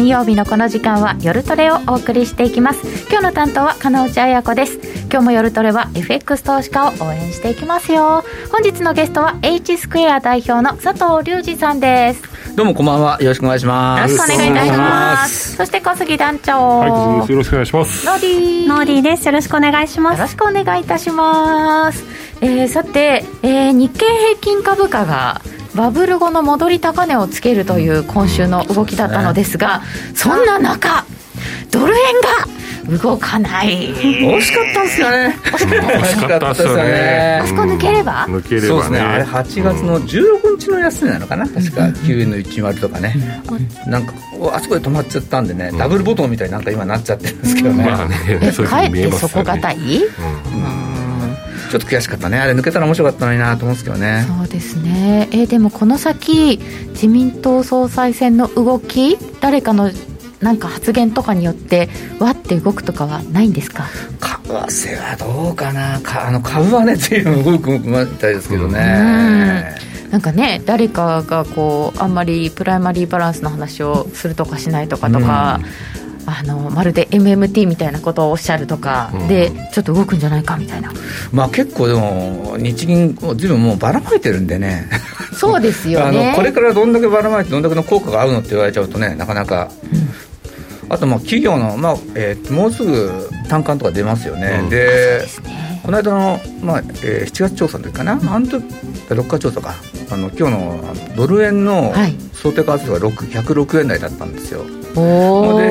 金曜日のこの時間は夜トレをお送りしていきます今日の担当は金内彩子です今日も夜トレは FX 投資家を応援していきますよ本日のゲストは H スクエア代表の佐藤隆二さんですどうもこんばんは。よろしくお願いします。よろしくお願いいたします。そして小杉団長。はい、よろしくお願いします。ノーディー。ノーディーです。よろしくお願いします。よろしくお願いいたします。えー、さて、えー、日経平均株価がバブル後の戻り高値をつけるという今週の動きだったのですが、そんな中、ドル円が動かない。惜しかったですよね。惜しかったですよね。あそこ抜ければ？抜ければ、ね、そうですね。あれ8月の16日の安値なのかな？確か9円の10とかね、なんかあそこで止まっちゃったんでね、ダブルボトムみたいになんか今なっちゃってるんですけどね,、まあねかえって底堅い、ちょっと悔しかったね。あれ抜けたら面白かったのになと思うんですけどね。そうですね。えでもこの先自民党総裁選の動き誰かのなんか発言とかによってわって動くとかはないんですか？為替はどうかな。かあの株はね随分動くみたいですけどね。なんかね誰かがこうあんまりプライマリーバランスの話をするとかしないとかとか、あのまるで MMT みたいなことをおっしゃるとかで、ちょっと動くんじゃないかみたいな、まあ、結構でも日銀ずいぶんもうばらまいてるんでね。そうですよね。あのこれからどんだけばらまいてどんだけの効果があるのって言われちゃうとねなかなか、あとまあ企業の、まあえー、もうすぐ単価とか出ますよね、うん、で、ね、この間の、まあえー、7月調査の時かな、あの時6日調査かあの今日のドル円の想定為替が106円台だったんですよ、は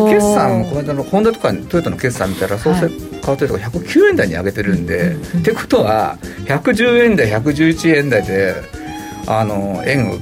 い、で決算この間のホンダとかトヨタの決算見たら創生為替とか109円台に上げてるんで、ってことは110円台111円台であの円を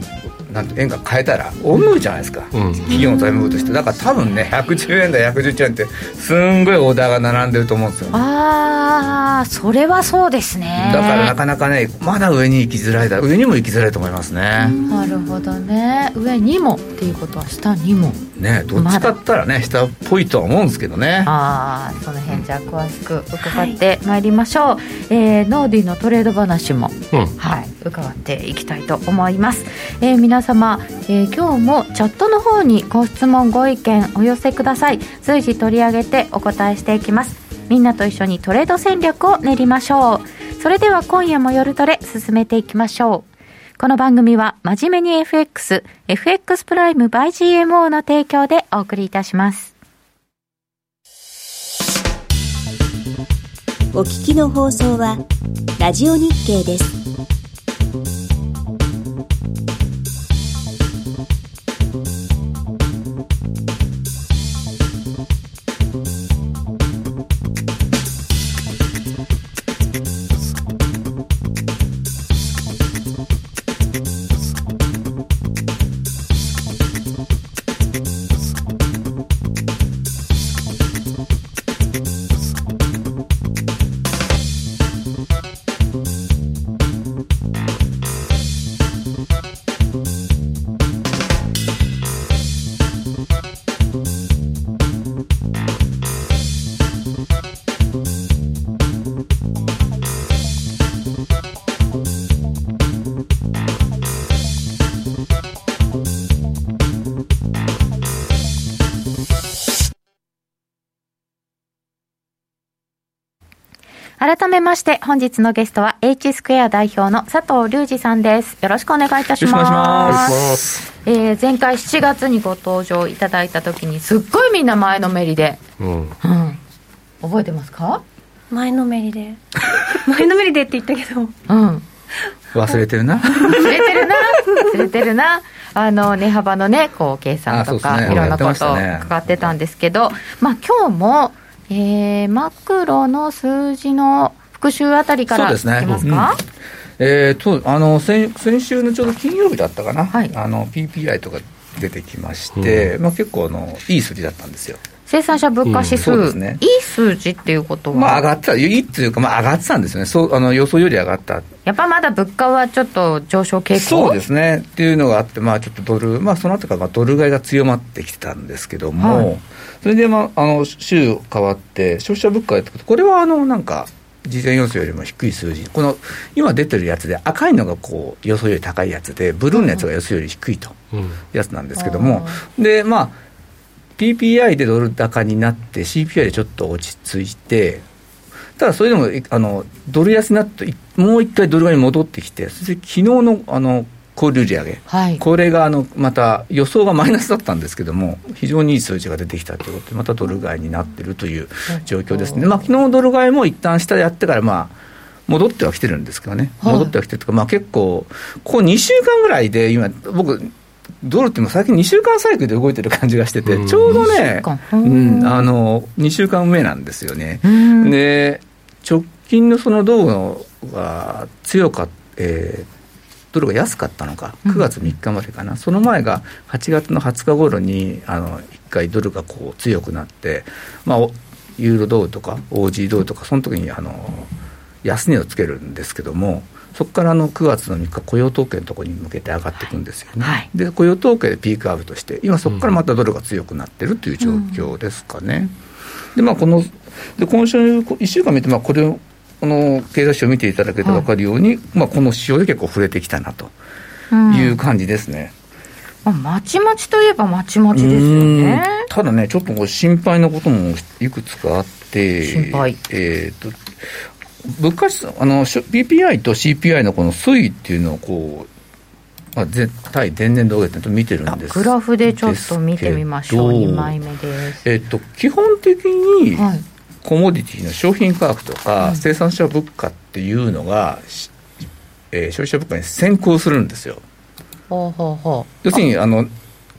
なんて円が変えたら大儲じゃないですか、うん、企業の財務部として。だから多分ね110円だ111円ってすんごいオーダーが並んでると思うんですよ、ね、ああそれはそうですね。だからなかなかねまだ上に行きづらいだ上にも行きづらいと思いますね。なるほどね。上にもっていうことは下にも。ねどっちかったらね下っぽいとは思うんですけどね。ああその辺じゃあ詳しく伺ってまいりましょう、はい、えー、ノーディのトレード話も、うん、はい伺っていきたいと思います、えー、皆様、えー、今日もチャットの方にご質問ご意見お寄せください随時取り上げてお答えしていきますみんなと一緒にトレード戦略を練りましょうそれでは今夜も夜トレ進めていきましょうこの番組は真面目に FX、FX プライム by GMO の提供でお送りいたします。お聞きの放送は、ラジオ日経です。めまして本日のゲストは H スクエア代表の佐藤隆二さんです。よろしくお願いいたします。えー、前回7月にご登場いただいた時にすっごいみんな前のめりで、うん、うん、覚えてますか？前のめりで。前のめりでって言ったけど。うん。忘れてるな。忘れてるな。忘れてるな。あの値幅のねこう計算とか、ね、いろんなことをかかってたんですけど、まあ今日もえー、マクロの数字の復習あたりからいきますか？えーと、あの先先週のちょうど金曜日だったかな、はい、あの PPI とか出てきまして、うん、まあ、結構あのいい数字だったんですよ。生産者物価指数、うんね、いい数字っていうことは、まあ、上がった、いいっていうか、まあ、上がってたんですね。そうあの予想より上がった。やっぱまだ物価はちょっと上昇傾向？そうですね。っていうのがあって、まあ、ちょっとドル、まあ、その後からまあドル買いが強まってきてたんですけども、はい。それで、まあ、あの週変わって、消費者物価ってこれはあのなんか、事前予想よりも低い数字、この今出てるやつで、赤いのがこう予想より高いやつで、ブルーのやつが予想より低いと。やつなんですけども、で、まあ、PPI でドル高になって、CPI でちょっと落ち着いて、ただそれでもあのドル安になって、もう一回ドル買いに戻ってきて、そして昨日のあの小売売上、はい、これがあのまた予想がマイナスだったんですけども、非常にいい数字が出てきたということで、またドル買いになっているという状況ですね、まあ昨日ドル買いも一旦下でやってから、まあ、戻ってはきてるんですけどね、戻ってはきてるというか、まあ、結構、ここ2週間ぐらいで、今、僕、ドルっても最近2週間サイクルで動いてる感じがしてて、ちょうどね、うん、あの2週間目なんですよね。で直近のそのドルが強かった、えー、ドルが安かったのか、9月3日までかな、うん、その前が8月の20日頃にあの1回ドルがこう強くなって、まあ、ユーロドルとか、オージードルとか、その時にあの安値をつけるんですけども、そこからの9月の3日、雇用統計のところに向けて上がっていくんですよね、はい、で雇用統計でピークアウトして、今、そこからまたドルが強くなってるという状況ですかね。うん、でまあ、こので今週1週間見て、まあ、これをこの経済指標を見ていただけると分かるように、はい、まあ、この指標で結構触れてきたなという感じですね。うん、まちまちといえばまちまちですよね。ただね、ちょっと心配なこともいくつかあって、心配。えっ、ー、と物価指あの PPI と CPI のこの推移っていうのをこう、まあ、対前年同月と見てるんですグラフでちょっと見てみましょう、2枚目です。えっと、基本的に、はいコモディティの商品価格とか生産者物価っていうのが、えー、消費者物価に先行するんですよ。ほうほうほう。要するにあ。の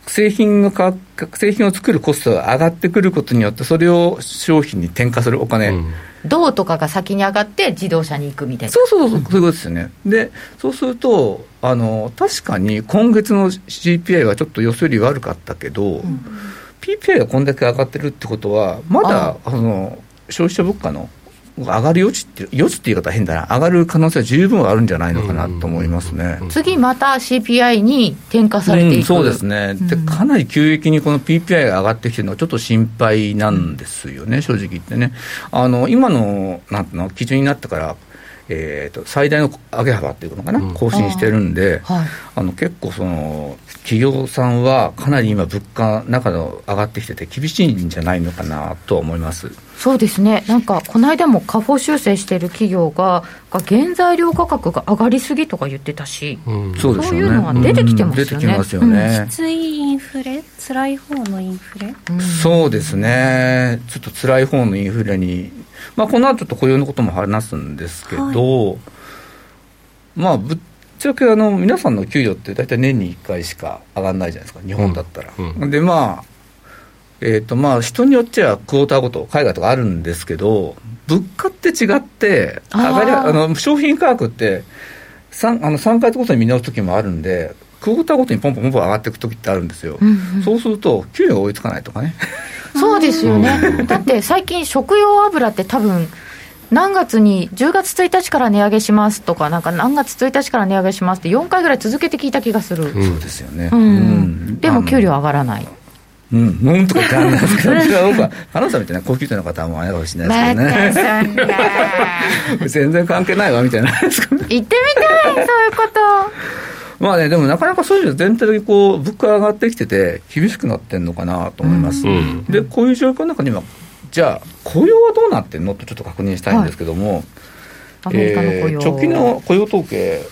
製品の価格製品を作るコストが上がってくることによってそれを商品に転嫁するお金、うん。銅とかが先に上がって自動車に行くみたいな。そうそうそう、そういうことですよね。でそうするとあの確かに今月の CPI はちょっと予想より悪かったけど、うん、PPI がこんだけ上がってるってことはまだあの消費者物価の上がる余地って、余地って言い方は変だな、上がる可能性は十分あるんじゃないのかなと思いますね。次また CPI に転嫁されていく、うん、そうですね、で、かなり急激にこの PPI が上がってきてるのは、ちょっと心配なんですよね、正直言ってね。あの今のなんの基準になってからえーと、最大の上げ幅っていうのかな、うん、更新してるんで、あはい、あの結構その、企業さんはかなり今、物価、中の上がってきてて、厳しいんじゃないのかなと思いますそうですね、なんかこの間も下方修正している企業が、原材料価格が上がりすぎとか言ってたし、うん、そういうのは出てきてますよね。出てきますよね、きついインフレ、辛い方のインフレ、そうですね、ちょっと辛い方のインフレに。まあ、この後ちょっと雇用のことも話すんですけど、はい、まあぶっちゃけあの皆さんの給与って大体年に1回しか上がらないじゃないですか。日本だったら、うん。うん、でまあえーとまあ、人によってはクォーターごと海外とかあるんですけど物価って違って上がりあの商品価格って 3, あの3回ごとに見直す時もあるんでクォーターごとにポンポンポンポン上がっていく時ってあるんですよ、うんうん、そうすると給与が追いつかないとかね。そうですよね、だって最近、食用油って多分何月に、10月1日から値上げしますとか、なんか何月1日から値上げしますって、4回ぐらい続けて聞いた気がする、そうですよね、うん、でも給料上がらない。うん、うん。とか言ってあん。ですけど、僕は、花さん。みたいな高級店の方はもうあれかもしれないですけどね。全然関係ないわみたいな。行ってみたい、そういうこと。まあね、でもなかなかそういうの全体的にこう物価上がってきてて、厳しくなってるのかなと思います。うん、で、こういう状況の中には、じゃあ、雇用はどうなってるのってちょっと確認したいん。ですけども、はい、えー、直近の雇用統計、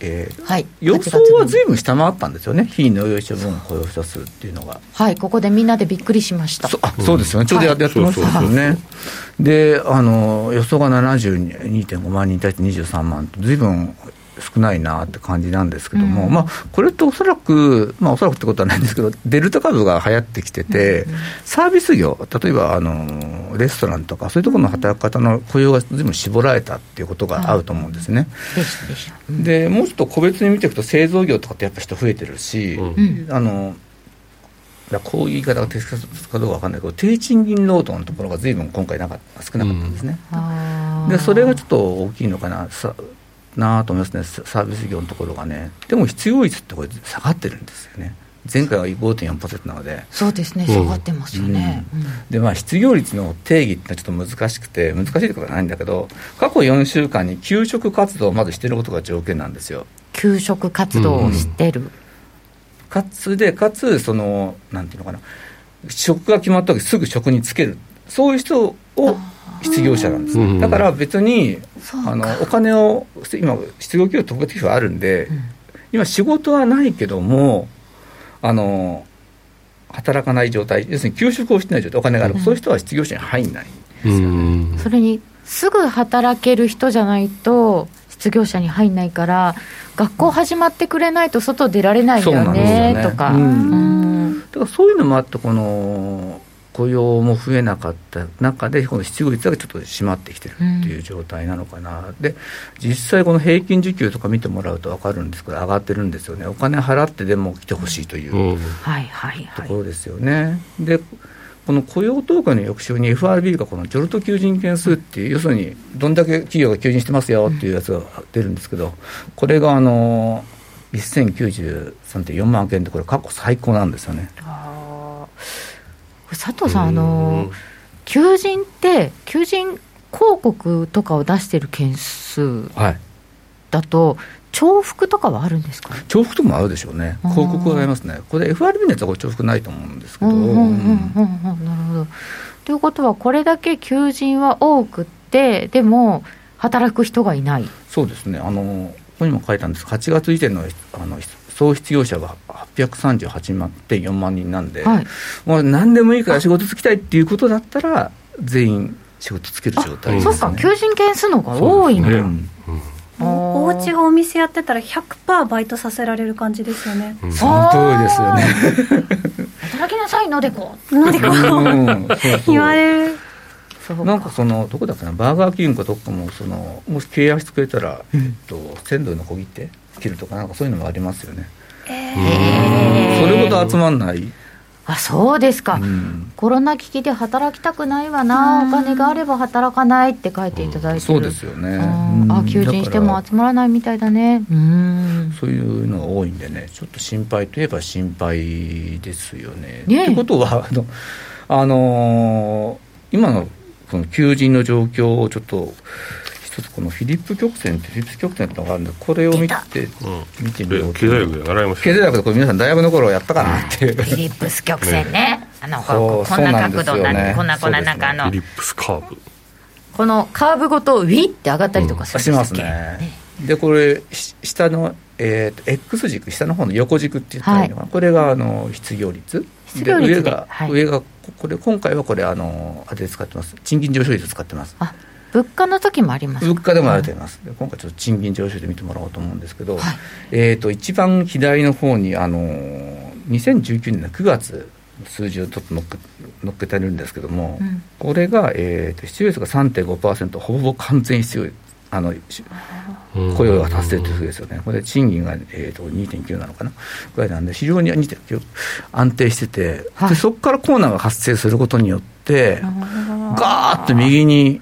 えーはい、予想はずいぶん下回ったんですよね、非農業者分雇用者数っていうのが。はい、ここでみんなでびっくりしました。そあそうですよね、ちょうどや,、ってましたよね。であの、予想が72.5万人に対して23万と、ずいぶん少ないなって感じなんですけども、うん、まあ、これっておそらく、まあ、おそらくってことはないんですけど、デルタ株が流行ってきてて、うん、サービス業、例えばあのレストランとか、そういうところの働き方の雇用がずいぶん絞られたっていうことがあると思うんですね。うん、でもうちょっと個別に見ていくと、製造業とかってやっぱ人増えてるし、あのこういう言い方が適切かどうか分かんないけど、低賃金労働のところがずいぶん今回なか少なかったんですね。でそれがちょっと大きいのかな。さなと思いますね、サービス業のところがね、でも失業率ってこれ、下がってるんですよね。前回は5.4%なので、そうですね、下がってますよね。うん。うん、で、まあ、失業率の定義ってのはちょっと難しくて、難しいってことはないんだけど、過去4週間に給食活動をまずしてることが条件なんですよ。給食活動をしてる。うん、かつで、かつ、その、なんていうのかな、職が決まった時すぐ職に就ける。そういう人を失業者なんです、ね、だから別にあのお金を今失業給与特別給付あるんで、うん、今仕事はないけどもあの働かない状態要するに休職をしてない状態お金がある、うん、そういう人は失業者に入んない。ん。ですよねそれにすぐ働ける人じゃないと失業者に入んないから学校始まってくれないと外出られないよね、ね、とか、うん、だからそういうのもあってこの雇用も増えなかった中で、この失業率がちょっと締まってきてるっていう状態なのかな、うん、で実際、この平均時給とか見てもらうと分かるんですけど、上がってるんですよね、お金払ってでも来てほしいというところですよね。でこの雇用統計の翌週に FRB がこのジョルト求人件数っていう、要するにどんだけ企業が求人してますよっていうやつが出るんですけど、これがあの1093.4万件で、これ、過去最高なんですよね。佐藤さん、あの求人って、求人広告とかを出してる件数だと、はい重複とかはあるんですか？重複とかもあるでしょうね、広告がありますね、これ、FRB のやつは重複ないと思うんですけど。なるほど。ということは、これだけ求人は多くって、でも、働く人がいない。そうですね、あのここにも書いたんです。8月時点のあの総失業者は838万4万人なんで、はい、もう何でもいいから仕事つきたいっていうことだったら、全員仕事つける状態です、ね、そうか、求人件数の方が多いん。だ。お家がお店やってたら100%バイトさせられる感じですよね、うん、その通りですよね。働きなさいのでこ。のでこ、言われる。なんかそのどこだっけなバーガーキングかどっかもそのもし契約してくれたら、えっと、鮮度の小切手切るとかなんかそういうのもありますよね。えそれほど集まんない？あそうですか、うん、コロナ危機で働きたくないわな、お金があれば働かないって書いていただいて、そうですよね、あ求人しても集まらないみたいだね。うん。そういうのが多いんでね。ちょっと心配といえば心配ですよね。ね。ってことはあの、あのー、今のその求人の状況をちょっと一つこのフィリップ曲線ってフィリップ曲線ってのがあるんでこれを見て、見てみよう経済学で習いました経済学でこれ皆さん大学の頃やったかなっていう、フィリップス曲線ね。あのここんな角度なね、こんなこんななんかあの、フィリップスカーブ。このカーブごとウィって上がったりとかするんです、うん、しますね。でこれ下の、えーと、X 軸下の方の横軸って言ったらいいのかな、はい、これがあの失業率。失業率上が、はい、上がこれ今回はこれあのあれ使ってます。賃金上昇率使ってます。あ物価の時もあります物価でもあると思います、うん、今回ちょっと賃金上昇で見てもらおうと思うんですけど、はい、えーと、一番左の方にあの2019年の9月数字をちょっと乗っけ乗っけてるんですけども、うん、これが、えーと、失業率が3.5%ほぼ完全失業あの雇用が達成というふうですよね、これ賃金が、えーと、2.9なのかな？ぐらいなんで、非常に2.9安定してて、はい、でそこからコーナーが発生することによって、ガーッと右に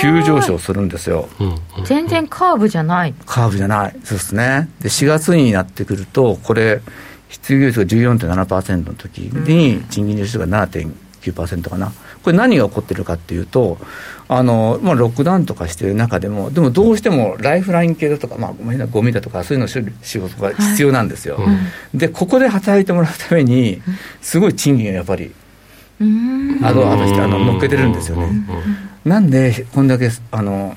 急上昇するんですよ、全然カーブじゃない。カーブじゃない。そうですね。で4月になってくるとこれ失業率が14.7%の時に賃金上昇が7.9%かな。これ何が起こってるかっていうとあの、まあ、ロックダウンとかしてる中でもでもどうしてもライフライン系だとか、まあ、ゴミだとかそういうの仕事が必要なんですよ、はい、でここで働いてもらうためにすごい賃金がやっぱりあのあのあの乗っけてるんですよね。なんでこんだけあの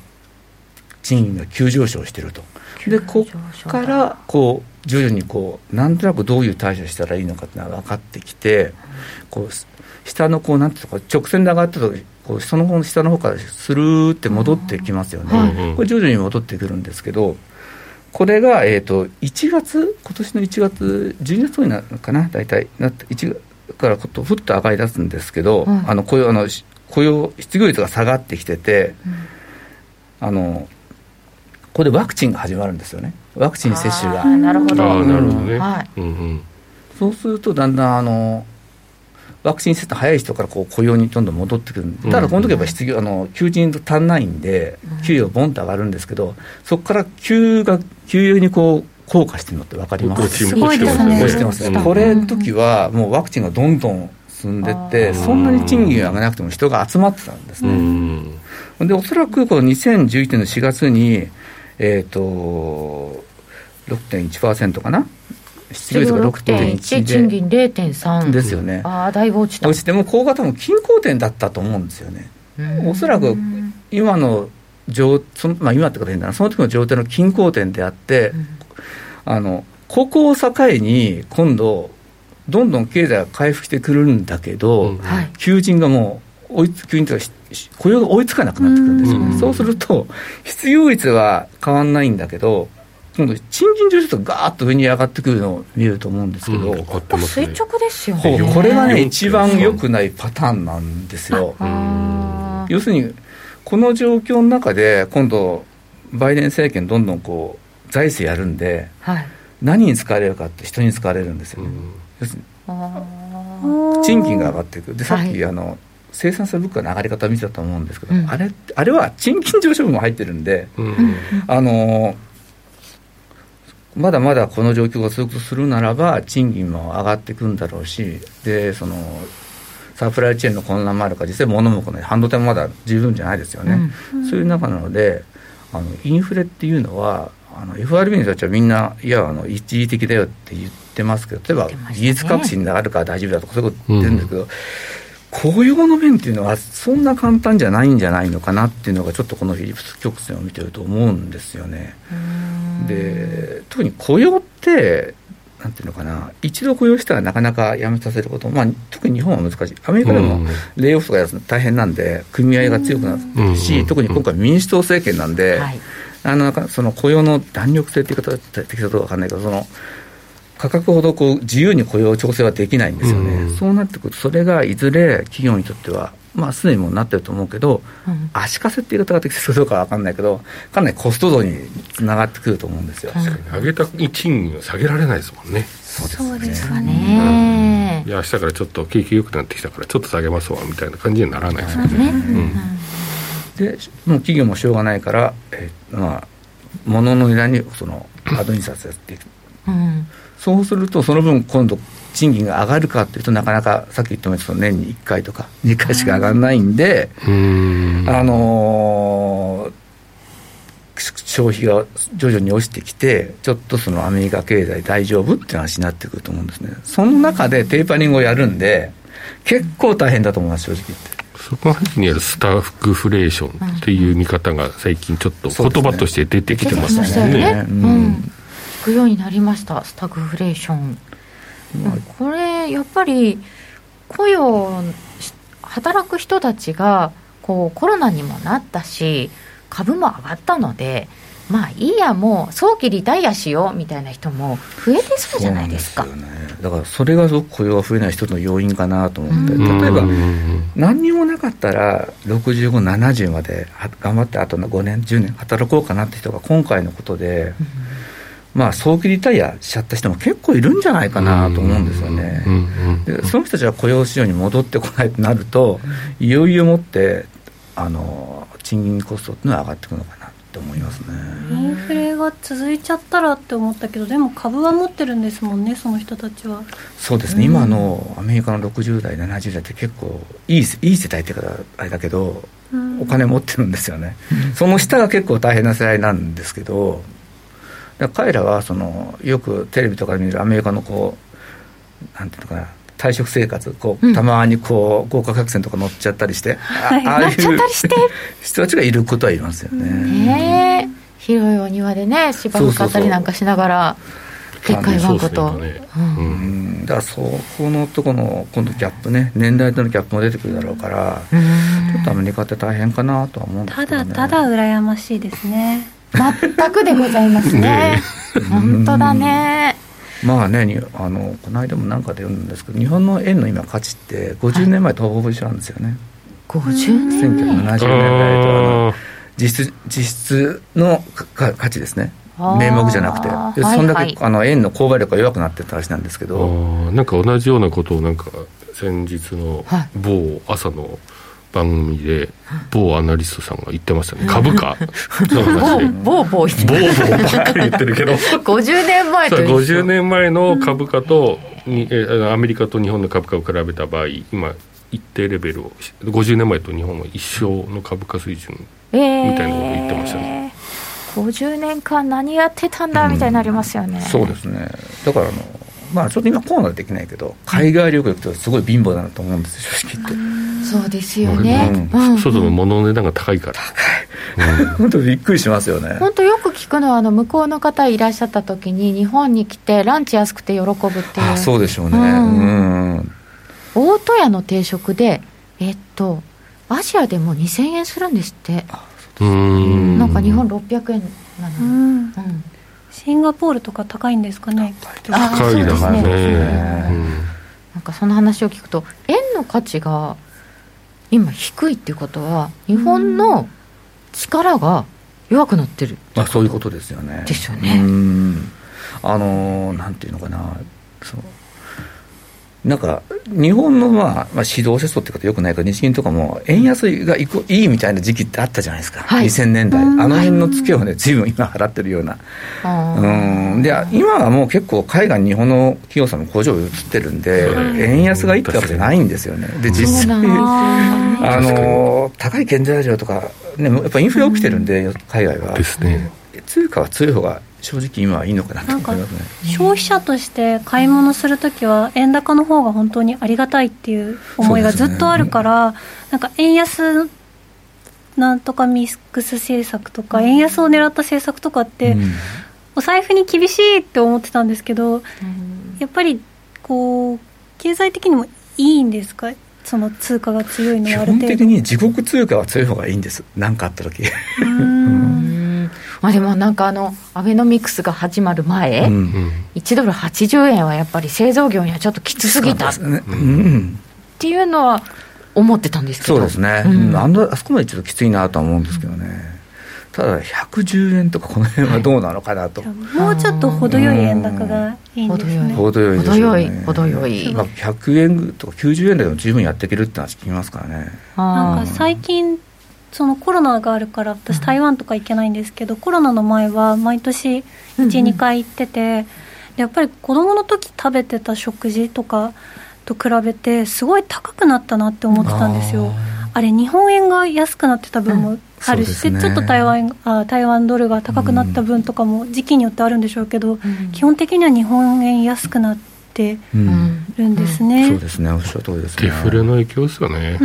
賃金が急上昇してると。でここからこう徐々にこうなんとなくどういう対処したらいいのかっていうのが分かってきてこう下のこうなんていうか直線で上がったとこうその下の方からスルーって戻ってきますよね、これ徐々に戻ってくるんですけどこれが、えーと、1月今年の1月12月になるのかな大体な1月からふっと上がり出すんですけど、はい、あの雇用あの雇用失業率が下がってきてて、うん、あのここでワクチンが始まるんですよね。ワクチン接種が。なるほど、なるほどね、はい、うんうん、そうするとだんだんあのワクチン接種早い人からこう雇用にどんどん戻ってくるただこの時は失業あの求人と足んないんで給与ボンと上がるんですけどそこから給が給与にこう効果してるのって分かります？すごいですね。してます。ね。これの時はもうワクチンがどんどん進んでってそんなに賃金を上げなくても人が集まってたんですね。でおそらくこの2011年の4月にえっ、ー、と6.1%かな？失業率が6.1賃金0.3ですよね。ああだいぶ落ちた。落ちてもここが多分均衡点だったと思うんですよね。おそらく今の状その、まあ、今ってこと変だな。その時の状態の均衡点であって、うん、あのここを境に今度どんどん経済が回復してくるんだけど、うん、求人がもう追いつ求人とか雇用が追いつかなくなってくるんですよ、ね、そうすると失業率は変わらないんだけど今度賃金上昇とガーッと上に上がってくるのを見ると思うんですけど、うん、垂直ですよね。これがね一番良くないパターンなんですよ。要するにこの状況の中で今度バイデン政権どんどんこう財政やるんで、はい、何に使われるかって人に使われるんですよね、賃金が上がっていく。でさっき、はい、あの生産性物価の上がり方見てたと思うんですけど、うん、あれあれは賃金上昇分も入ってるんで、うん、あのまだまだこの状況が続くとするならば賃金も上がっていくんだろうしでそのサプライチェーンの混乱もあるから実際物も来ない半導体もまだ十分じゃないですよね、うん、そういう中なのであのインフレっていうのはあの FRB の人たちはみんないやあの一時的だよって言ってますけど例えば技術革新があるから大丈夫だとかそういうこと言ってるんだけど、うん。雇用の面っていうのはそんな簡単じゃないんじゃないのかなっていうのがちょっとこのフィリップス曲線を見てると思うんですよね。で特に雇用ってなんていうのかな一度雇用したらなかなか辞めさせること、まあ、特に日本は難しい。アメリカでもレイオフとかやるの大変なんで組合が強くなってるし特に今回民主党政権なんで、はい、あのその雇用の弾力性っていう方適切か分かんないけどその価格ほどこう自由に雇用調整はできないんですよね、うん、そうなってくると、それがいずれ企業にとっては、まあ、すでにもなってると思うけど、うん、足かせっていう方が適切かどうかは分かんないけど、かなりコスト増につながってくると思うんですよ。確かに。上げた賃金を下げられないですもんね。そうですかね、うん、いや明日からちょっと景気良くなってきたからちょっと下げますわみたいな感じにならないですよね。でもう企業もしょうがないから、えー、まあ物の値段にそのアドニサスやっていく。うんそうすると、その分、今度、賃金が上がるかというと、なかなかさっき言ったように、年に1回とか、2回しか上がらないんで、あのー、消費が徐々に落ちてきて、ちょっとそのアメリカ経済大丈夫っていう話になってくると思うんですね。その中でテーパリングをやるんで、結構大変だと思います、正直言って。そこの背にあるスタッグフレーションっていう見方が最近ちょっと言葉として出てきてますね。くようになりましたスタグフレーション、これやっぱり雇用働く人たちがこうコロナにもなったし株も上がったのでまあいいやもう早期リタイアしようみたいな人も増えてそうじゃないですか、ね、だからそれがすごく雇用が増えない人の要因かなと思って、例えば何にもなかったら6570まで頑張ってあとの5年10年働こうかなって人が今回のことで、まあ、早期リタイアしちゃった人も結構いるんじゃないかなと思うんですよね。でその人たちは雇用市場に戻ってこないとなると、いよいよもってあの賃金コストっていうのは上がってくるのかなって思いますね。インフレが続いちゃったらって思ったけど、でも株は持ってるんですもんね、その人たちは。そうですね、今のアメリカの60代、70代って結構いい、いい世代っていうか、あれだけど、お金持ってるんですよね、その下が結構大変な世代なんですけど、彼らはそのよくテレビとかで見るアメリカのこうなんていうのかな退職生活こう、たまにこう豪華客船とか乗っちゃったりして、はい、ああいう人たちがいることはいますよね。ね広いお庭でね芝生買ったりなんかしながらでっかいワンコと、だからそこのとこの今度ギャップね年代とのギャップも出てくるだろうから、ちょっとアメリカって大変かなとは思うんですけど、ね、ただただ羨ましいですね。全くでございますね。本当だねまあねあのこの間も何かで読んだんですけど日本の円の今価値って50年前とほぼ一緒なんですよね、はい、50年前。1970年代とあの実質実質の価値ですね。名目じゃなくて、そんだけ、はいはい、あの円の購買力が弱くなってた話なんですけど、なんか同じようなことをなんか先日の某朝の番組で某アナリストさんが言ってましたね。株価。の話某某某某ばっかり言ってるけど。50年前と50年前の株価とにアメリカと日本の株価を比べた場合今一定レベルを50年前と日本は一緒の株価水準みたいなことを言ってましたね、えー、50年間何やってたんだみたいになりますよね、うん、そうですね。だからあのまあちょっと今コロナでできないけど海外旅行行くとすごい貧乏だなと思うんですよ正直言って。そうですよね、うん、外の物の値段が高いから。高い、本当びっくりしますよね。本当よく聞くのはあの向こうの方いらっしゃった時に日本に来てランチ安くて喜ぶっていう。あそうでしょうね。うん。大戸屋の定食でえっとアジアでも2000円するんですって。うん。なんか日本600円なの、うん、シンガポールとか高いんですかね。高いですね、なんかその話を聞くと円の価値が今低いっていうことは日本の力が弱くなってる。まあそういうことですよね。ですよね。あのなんていうのかな。そのなんか日本の、まあ、まあ、指導節操っていう方よくないから日銀とかも円安がいくいいみたいな時期ってあったじゃないですか、はい、2000年代。あの辺のツケをね随分今払ってるような、うんで今はもう結構海外に日本の企業さんの工場移ってるんで、円安がいいってわけじゃないんですよね。で実際あの高い原材料とか、ね、やっぱインフレ起きてるんで、海外は。ですね。通貨は強い方が正直今はいいのかなと思いますね。消費者として買い物するときは円高の方が本当にありがたいっていう思いがずっとあるから、ね、なんか円安なんとかミックス政策とか、円安を狙った政策とかって、うん、お財布に厳しいって思ってたんですけど、うん、やっぱりこう経済的にもいいんですか？その通貨が強いのはある程度。基本的に自国通貨は強い方がいいんです。何かあった時。うん まあ、でもなんかあのアベノミクスが始まる前、うん、1ドル80円はやっぱり製造業にはちょっときつすぎた、ね。うん、っていうのは思ってたんですけど。そうですね、うん、あそこまでちょっときついなとは思うんですけどね、ただ110円とかこの辺はどうなのかなと、はい、もうちょっと程よい円高がいいんですね。程よい程よい程よい、まあ、100円とか90円でも十分やっていけるって話聞きますからね。なんか最近そのコロナがあるから私台湾とか行けないんですけど、コロナの前は毎年12、回行っててやっぱり子供の時食べてた食事とかと比べてすごい高くなったなって思ってたんですよ。あれ日本円が安くなってた分もあるし、うんね、ちょっと台湾あ台湾ドルが高くなった分とかも時期によってあるんでしょうけど、うん、基本的には日本円安くなっててるんですね、うん、そうですね。おっしゃる通りですね。デフレの影響ですよね。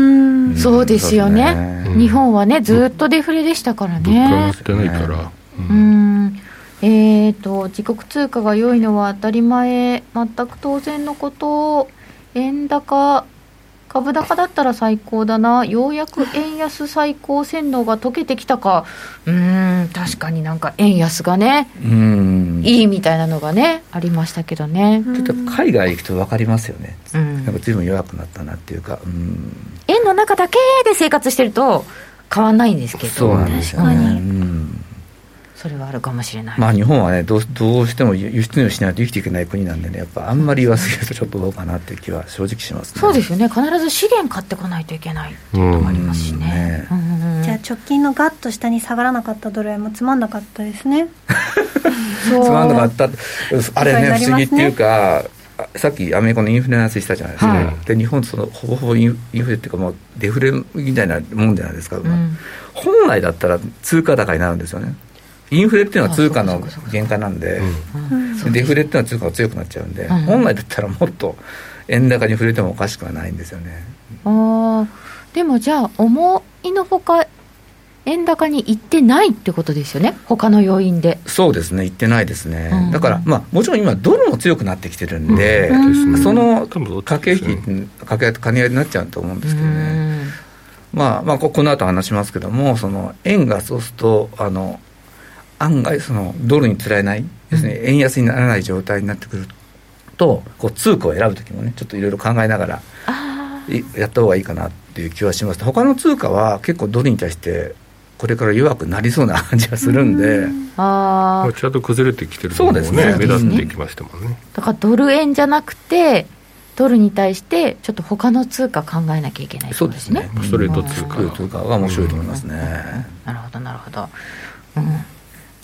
そうですよね、日本はねずっとデフレでしたからね。物価ってないから。うん。えーと、自国通貨が良いのは当たり前。全く当然のこと円高株高だったら最高だな、ようやく円安最高洗脳が解けてきたか、うん、確かになんか円安がね、うん。いいみたいなのがね、ありましたけどね。ちょっと海外行くと分かりますよね、うん、なんか随分弱くなったなっていうか、うん、円の中だけで生活してると、変わんないんですけど、そうなんですよね。うんそれはあるかもしれない、まあ、日本はねどう、どうしても輸出入しないと生きていけない国なんでね、やっぱあんまり言わすぎるとちょっとどうかなっていう気は正直します、ね、そうですよね、必ず資源買ってこないといけないっていうのもありますしね。じゃあ、直近のガッと下に下がらなかったドル円もつまんなかったですね。つまんなかった、あれね、不思議っていうか、さっきアメリカのインフレの話したじゃないですか、はい、で日本そのほぼほぼインフレっていうか、もうデフレみたいなもんじゃないですか、うん、本来だったら通貨高になるんですよね。インフレっていうのは通貨の限界なんで、デフレっていうのは通貨が強くなっちゃうんで、うん、本来だったらもっと円高に触れてもおかしくはないんですよね。あでもじゃあ、思いのほか、円高にいってないってことですよね、他の要因で。そうですね、いってないですね、うん、だから、まあ、もちろん今、ドルも強くなってきてるんで、うん、その駆け引き、掛け兼ね合いになっちゃうと思うんですけどね。まあまあ、この後話しますけども、その円がそうするとあの案外そのドルにつられない、要するに円安にならない状態になってくると、こう通貨を選ぶときもね、ちょっといろいろ考えながらやった方がいいかなっていう気はします。他の通貨は結構ドルに対してこれから弱くなりそうな感じがするんで、んあちゃんと崩れてきてるのもね、ね目立ってきましたもんね。だからドル円じゃなくて、ドルに対してちょっと他の通貨考えなきゃいけない、ね、そうですね。ストレート通貨。通貨は面白いと思いますね。なるほどなるほど。うん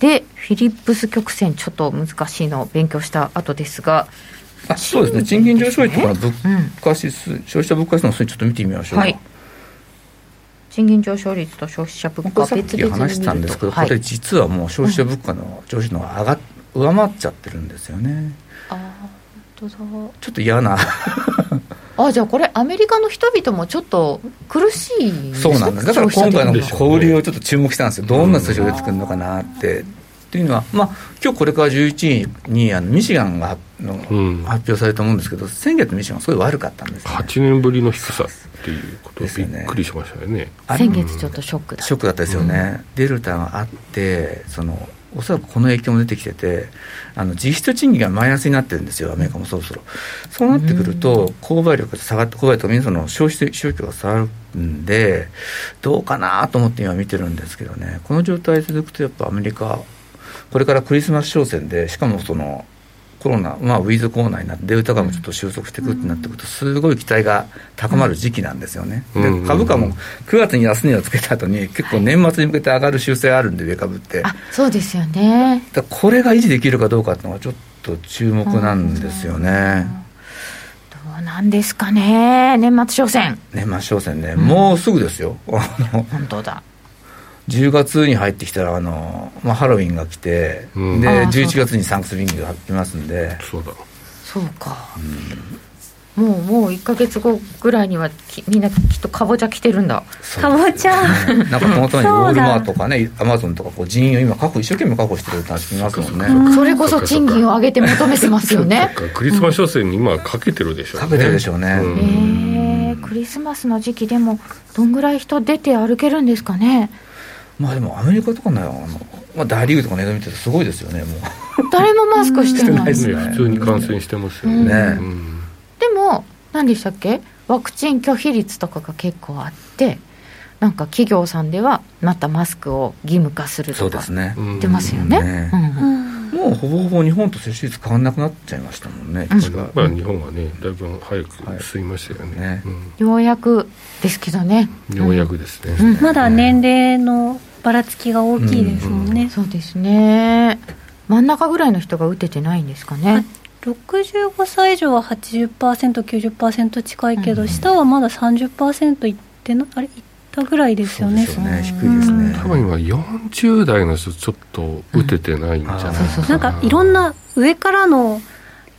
でフィリップス曲線ちょっと難しいのを勉強した後ですがあそうですね。賃金上昇率とか物価指数、うん、消費者物価指数の数ちょっと見てみましょう。はい。賃金上昇率と消費者物価別々に話したんですけど、はい、これ実はもう消費者物価の上昇のが上が、上回っちゃってるんですよね。ちょっと嫌なあじゃあこれアメリカの人々もちょっと苦しいそうなんです。だから今回の小売りをちょっと注目したんですよ。どんな数字が出てくるのかなって、っていうのは、まあ今日これから11日にあのミシガンがの、発表されたと思うんですけど、先月ミシガンすごい悪かったんです、ね、8年ぶりの低さっていうことでびっくりしましたよね。先月ちょっとショックだショックだったですよね、うん、デルタがあってそのおそらくこの影響も出てきててあの実質賃金がマイナスになってるんですよアメリカもそろそろ。そうなってくると購買力が下がって購買とかその消費消費が下がるんでどうかなと思って今見てるんですけどね。この状態続くとやっぱアメリカこれからクリスマス商戦でしかもそのコロナ、まあ、ウィズコロナになってデルタ株もちょっと収束していくってなってくるとすごい期待が高まる時期なんですよね、で株価も9月に安値をつけた後に結構年末に向けて上がる習性があるんで上株って。あそうですよね。これが維持できるかどうかっていうのはちょっと注目なんですよね、どうなんですかね年末商戦。年末商戦ね、もうすぐですよ。本当だ10月に入ってきたらあの、まあ、ハロウィンが来て、うん、で11月にサンクスギングが来ますんで。そうだそうか、うん、もうもう1か月後ぐらいにはみんなきっとかぼちゃ来てるんだ。かぼちゃ、ね、なんかこのとおりウォールマートとかねアマゾンとかこう人員を今確保一生懸命確保してるって話聞きますもんね。それこそ賃金を上げて求めてますよね。クリスマス商戦に今かけてるでしょうねかけてるでしょうね、うん、えー、クリスマスの時期でもどんぐらい人出て歩けるんですかねまあでもアメリカとかねあの、まあ、大リーグとかの映像見ててすごいですよねもう。誰もマスクしてない。ですね。普通に感染してますよね、うん、でも何でしたっけ？ワクチン拒否率とかが結構あってなんか企業さんではまたマスクを義務化するとか言ってますよね、ね。うん、もうほぼほぼ日本と接種率変わらなくなっちゃいましたもんね、確か、まあ、日本はねだいぶ早く進みましたよね。はい。ね、ようやくですけどね。ようやくですね、まだ年齢のばらつきが大きいですもんね、そうですね。真ん中ぐらいの人が打ててないんですかね。65歳以上は 80%90% 近いけど、うん、下はまだ30%いってなあれいったぐらいですよねそうね。低いですね。多分今40代の人ちょっと打ててないんじゃないかな、なんかいろんな上からの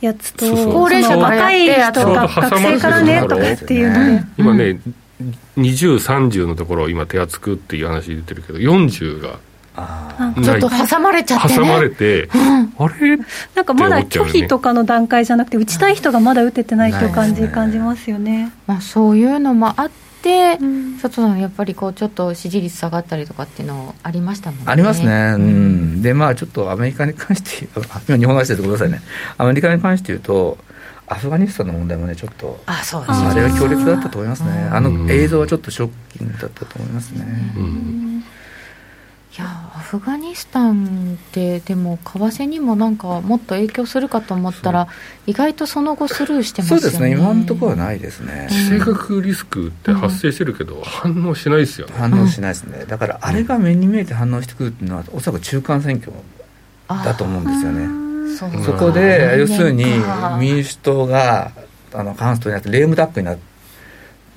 やつと高齢者若い人が学生からねとかっていうので、今ね2030のところ今手厚くっていう話出てるけど40がちょっと挟まれちゃって、ね、挟まれて、うん、あれ？なんかまだ拒否とかの段階じゃなくて打ちたい人がまだ打ててないっていう感じ,、感じますよね、まあ、そういうのもあって佐藤さんやっぱりこうちょっと支持率下がったりとかっていうのありましたもんね。ありますね、うん、でまあちょっとアメリカに関して 今日本の話でくださいね。アメリカに関して言うとアフガニスタンの問題もね、ちょっと、あそうです、ね、あれは強烈だったと思いますね、あの映像はちょっとショッキングだったと思いますね。いやアフガニスタンってでも為替にもなんかもっと影響するかと思ったら意外とその後スルーしてますよね。そうですね。今のところはないですね。地政学リスクって発生してるけど、反応しないですよね。反応しないですね。だからあれが目に見えて反応してくるっていうのはおそらく中間選挙だと思うんですよね。そこで要するに民主党があの過半数になってレームダックになる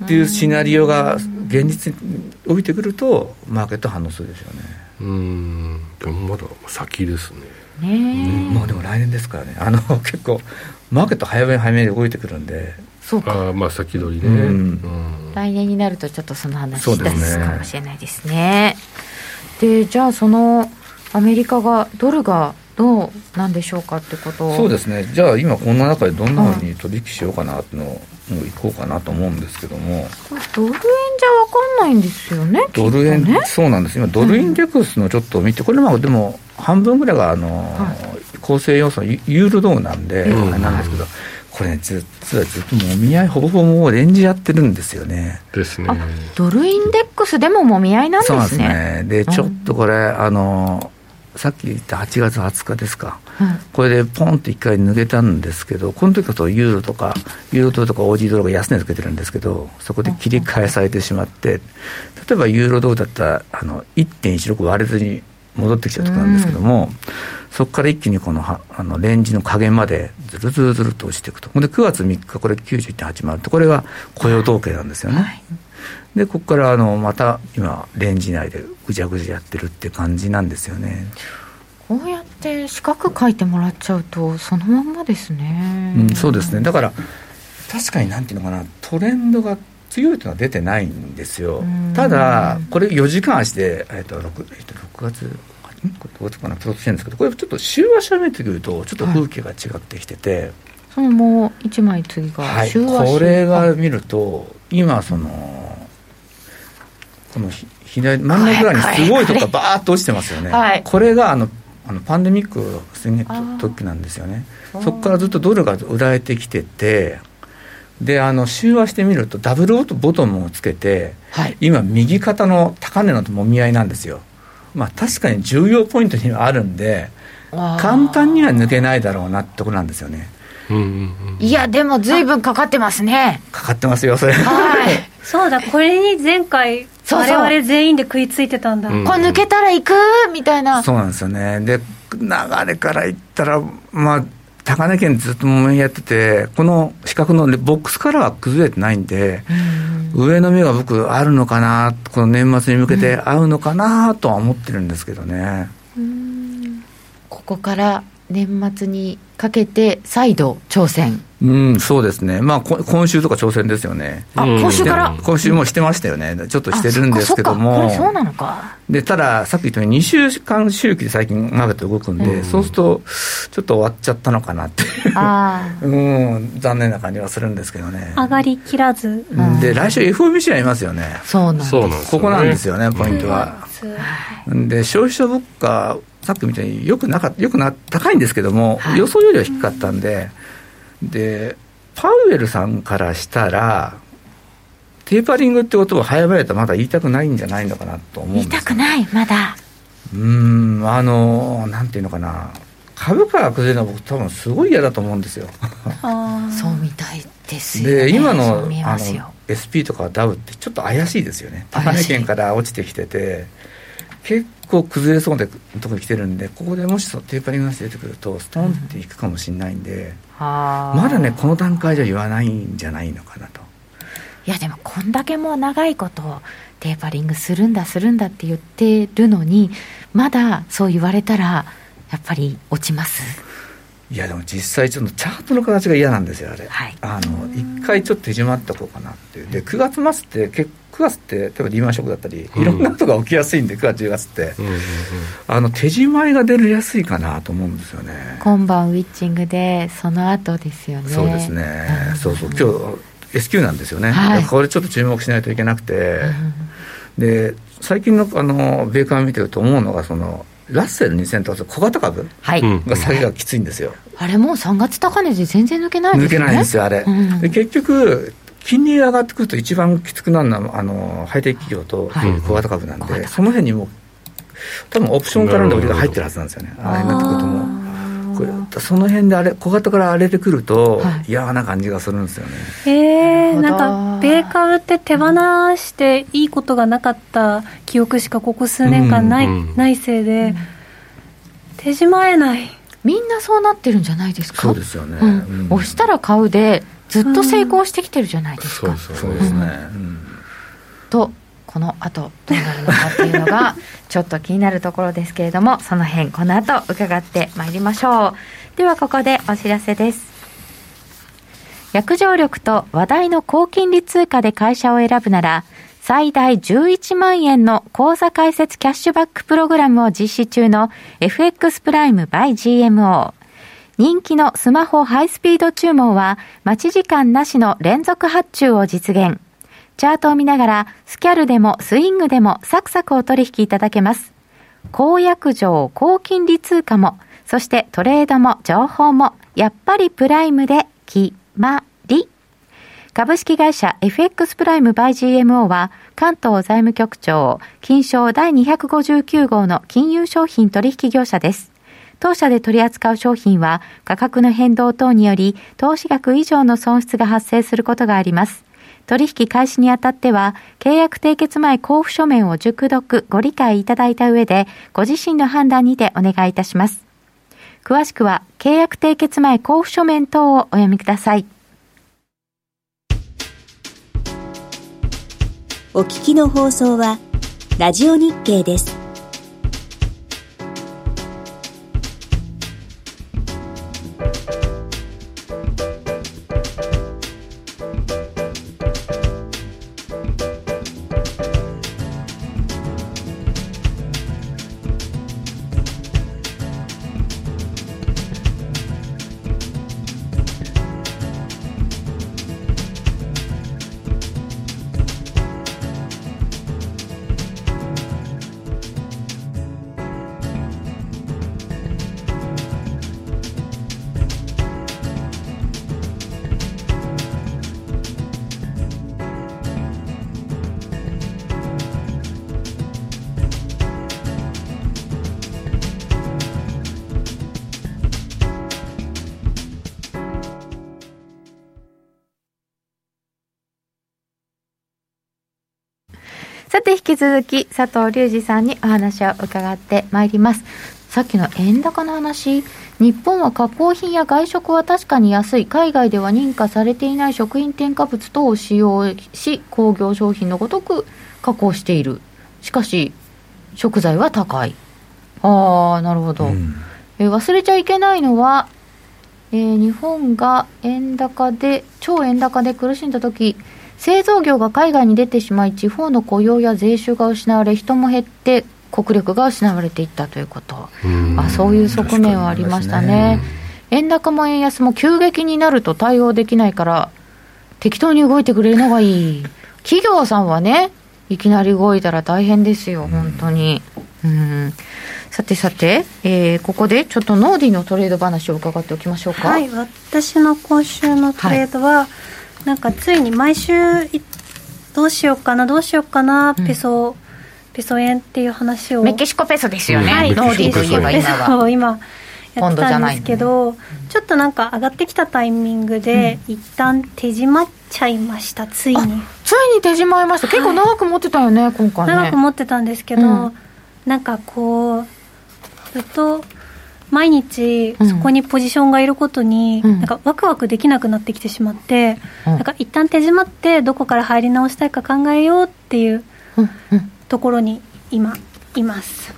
っていうシナリオが現実に起きてくるとマーケット反応するでしょうねうん。でもまだ先ですね。ねもうでも来年ですからね。あの 結構マーケット早め早めに動いてくるんで。そうか。あまあ先取りね、うん。うん、来年になるとちょっとその話し出すかもしれないですね。でじゃあそのアメリカがドルがどうなんでしょうかってことそうですねじゃあ今こんな中でどんなふうに取引しようかなっていうのを。いこうかなと思うんですけども。ドル円じゃ分かんないんですよねドル円、ね、そうなんです。今ドルインデックスのちょっと見て、これまあでも半分ぐらいがあの、はい、構成要素ユーロドーなんで、あれなんですけど、これね実はずっともみ合いほぼほぼもうレンジやってるんですよね。ですね。ドルインデックスでももみ合いなんですね。そうなんですね。でちょっとこれ、あのさっき言った8月20日ですか、これでポンって1回抜けたんですけど、この時こそユーロとか、ユーロドルとかオージードルが安値つけてるんですけど、そこで切り替えされてしまって、例えばユーロドルだったらあの1.16割れずに戻ってきちゃうところなんですけども、うん、そこから一気にこのあのレンジの加減までずるずるずると落ちていくと。で、9月3日、これ91.80って、これが雇用統計なんですよね。はいでここからあのまた今レンジ内でぐちゃぐちゃやってるって感じなんですよね。こうやって四角書いてもらっちゃうとそのまんまですね、うん、そうですね。だから確かになんていうのかなトレンドが強いというのは出てないんですよ。ただこれ4時間足で、えーと 6, えー、と6月どうかなプロットしてるんですけどこれちょっと週足を見てくるとちょっと風景が違ってきてて、はい、そのもう1枚次が週足、はい、これが見ると今そのこの左真ん中ぐらいにすごいとこがバーッと落ちてますよね、はい、これがあのあのパンデミックを防げた時なんですよね。そこからずっとドルが売られてきててであの週和してみるとダブルボトムをつけて、はい、今右肩の高値のもみ合いなんですよ。まあ確かに重要ポイントにはあるんで簡単には抜けないだろうなってとこなんですよね。いやでも随分かかってますね。かかってますよそれ。はい。そうだこれに前回我々全員で食いついてたんだ、うん、これ抜けたら行く？みたいな。そうなんですよね。で流れから言ったらまあ高値圏ずっとやっててこの四角のボックスからは崩れてないんで、うん、上の目が僕あるのかなこの年末に向けて合うのかなとは思ってるんですけどね、うん、ここから年末にかけて再度挑戦うん、そうですね、まあ、今週とか挑戦ですよね、あ今週から？今週もしてましたよね、ちょっとしてるんですけども、そうなのか。でただ、さっき言ったように、2週間周期で最近、マーケット動くんで、うん、そうすると、ちょっと終わっちゃったのかなって。いう うん、残念な感じはするんですけどね。上がりきらず、で来週、FOMC ありますよね、そうなんです、ここなんですよね、ポイントは。で消費者物価さっきみたいによくなかよくな高いんですけども、はい、予想よりは低かったんで、でパウエルさんからしたら、テーパリングってことを早々とまだ言いたくないんじゃないのかなと思うんです言いたくない、まだ。うん、あの、なんていうのかな、株価が崩れるのは僕、多分すごい嫌だと思うんですよ。そうみたいですよ、ね、で今のあの SP とかダウってちょっと怪しいですよね。高値圏から落ちてきてて結構崩れそうなところに来てるんでここでもしそのテーパリングなし出てくるとストンっていくかもしれないんで、うん、まだねこの段階じゃ言わないんじゃないのかなと。いやでもこんだけもう長いことテーパリングするんだするんだって言ってるのにまだそう言われたらやっぱり落ちます。いやでも実際ちょっとチャートの形が嫌なんですよあれ、はい、あの一回ちょっと手締まったこうかなってで9月末って結9月って例えばリーマンショックだったり、いろんなことが起きやすいんで、9月、10月って、あの手締まいが出るやすいかなと思うんですよね。今晩ウィッチングで、その後ですよね。そうですね、そうそう、今日 S q なんですよね、はい、これちょっと注目しないといけなくて、で最近のあの米韓見てると思うのが、そのラッセル2000と小型株が下げがきついんですよ、あれもう3月高値で全然抜けないですね。抜けないんですよあれ、うん、で結局金利が上がってくると一番きつくなるのはあのハイテク企業と小型株なんで、はい、その辺にも多分オプションからの売りが入ってるはずなんですよね。ああいうなってくるともこれその辺であれ小型から荒れてくると、はい、嫌な感じがするんですよね。へえー、なんか米株って手放していいことがなかった記憶しかここ数年間ない,、ないせいで、手締まえない。みんなそうなってるんじゃないですか？そうですよね、うん、押したら買うでずっと成功してきてるじゃないですか。そうですね、とこの後どうなるのかっていうのが ちょっと気になるところですけれどもその辺この後伺ってまいりましょう。ではここでお知らせです。約定力と話題の高金利通貨で会社を選ぶなら最大11万円の口座開設キャッシュバックプログラムを実施中の FX プライム by GMO 人気のスマホハイスピード注文は待ち時間なしの連続発注を実現。チャートを見ながらスキャルでもスイングでもサクサクお取引いただけます。高約定、高金利通貨も、そしてトレードも情報も、やっぱりプライムで決まり。株式会社 FX プライムバイ GMO は関東財務局長金賞第259号の金融商品取引業者です。当社で取り扱う商品は価格の変動等により投資額以上の損失が発生することがあります。取引開始にあたっては、契約締結前交付書面を熟読、ご理解いただいた上で、ご自身の判断にてお願いいたします。詳しくは、契約締結前交付書面等をお読みください。お聞きの放送は、ラジオ日経です。き続き佐藤隆二さんにお話を伺ってまいります。さっきの円高の話。日本は加工品や外食は確かに安い。海外では認可されていない食品添加物等を使用し工業商品のごとく加工している。しかし食材は高い。ああなるほど、うん、え忘れちゃいけないのは、えー、日本が円高で超円高で苦しんだ時製造業が海外に出てしまい地方の雇用や税収が失われ人も減って国力が失われていったということ、あそういう側面はありましたね、ね、円高も円安も急激になると対応できないから適当に動いてくれるのがいい。企業さんはねいきなり動いたら大変ですよ本当に。うん。さてさて、えー、ここでちょっとノーディのトレード話を伺っておきましょうか。はい私の今週のトレードは、はい、なんかついに毎週どうしようかなどうしようかな、ペソペソ円っていう話を。メキシコペソですよね、はい、ノーディといえば今は。今やってたんですけど、ちょっとなんか上がってきたタイミングで、うん、一旦手締まっちゃいましたついに。ついに手締まりました。結構長く持ってたよね、今回ね。長く持ってたんですけど、うん、なんかこうずっと毎日そこにポジションがいることに、なんかワクワクできなくなってきてしまって、うん、なんか一旦手締まってどこから入り直したいか考えようっていうところに今います。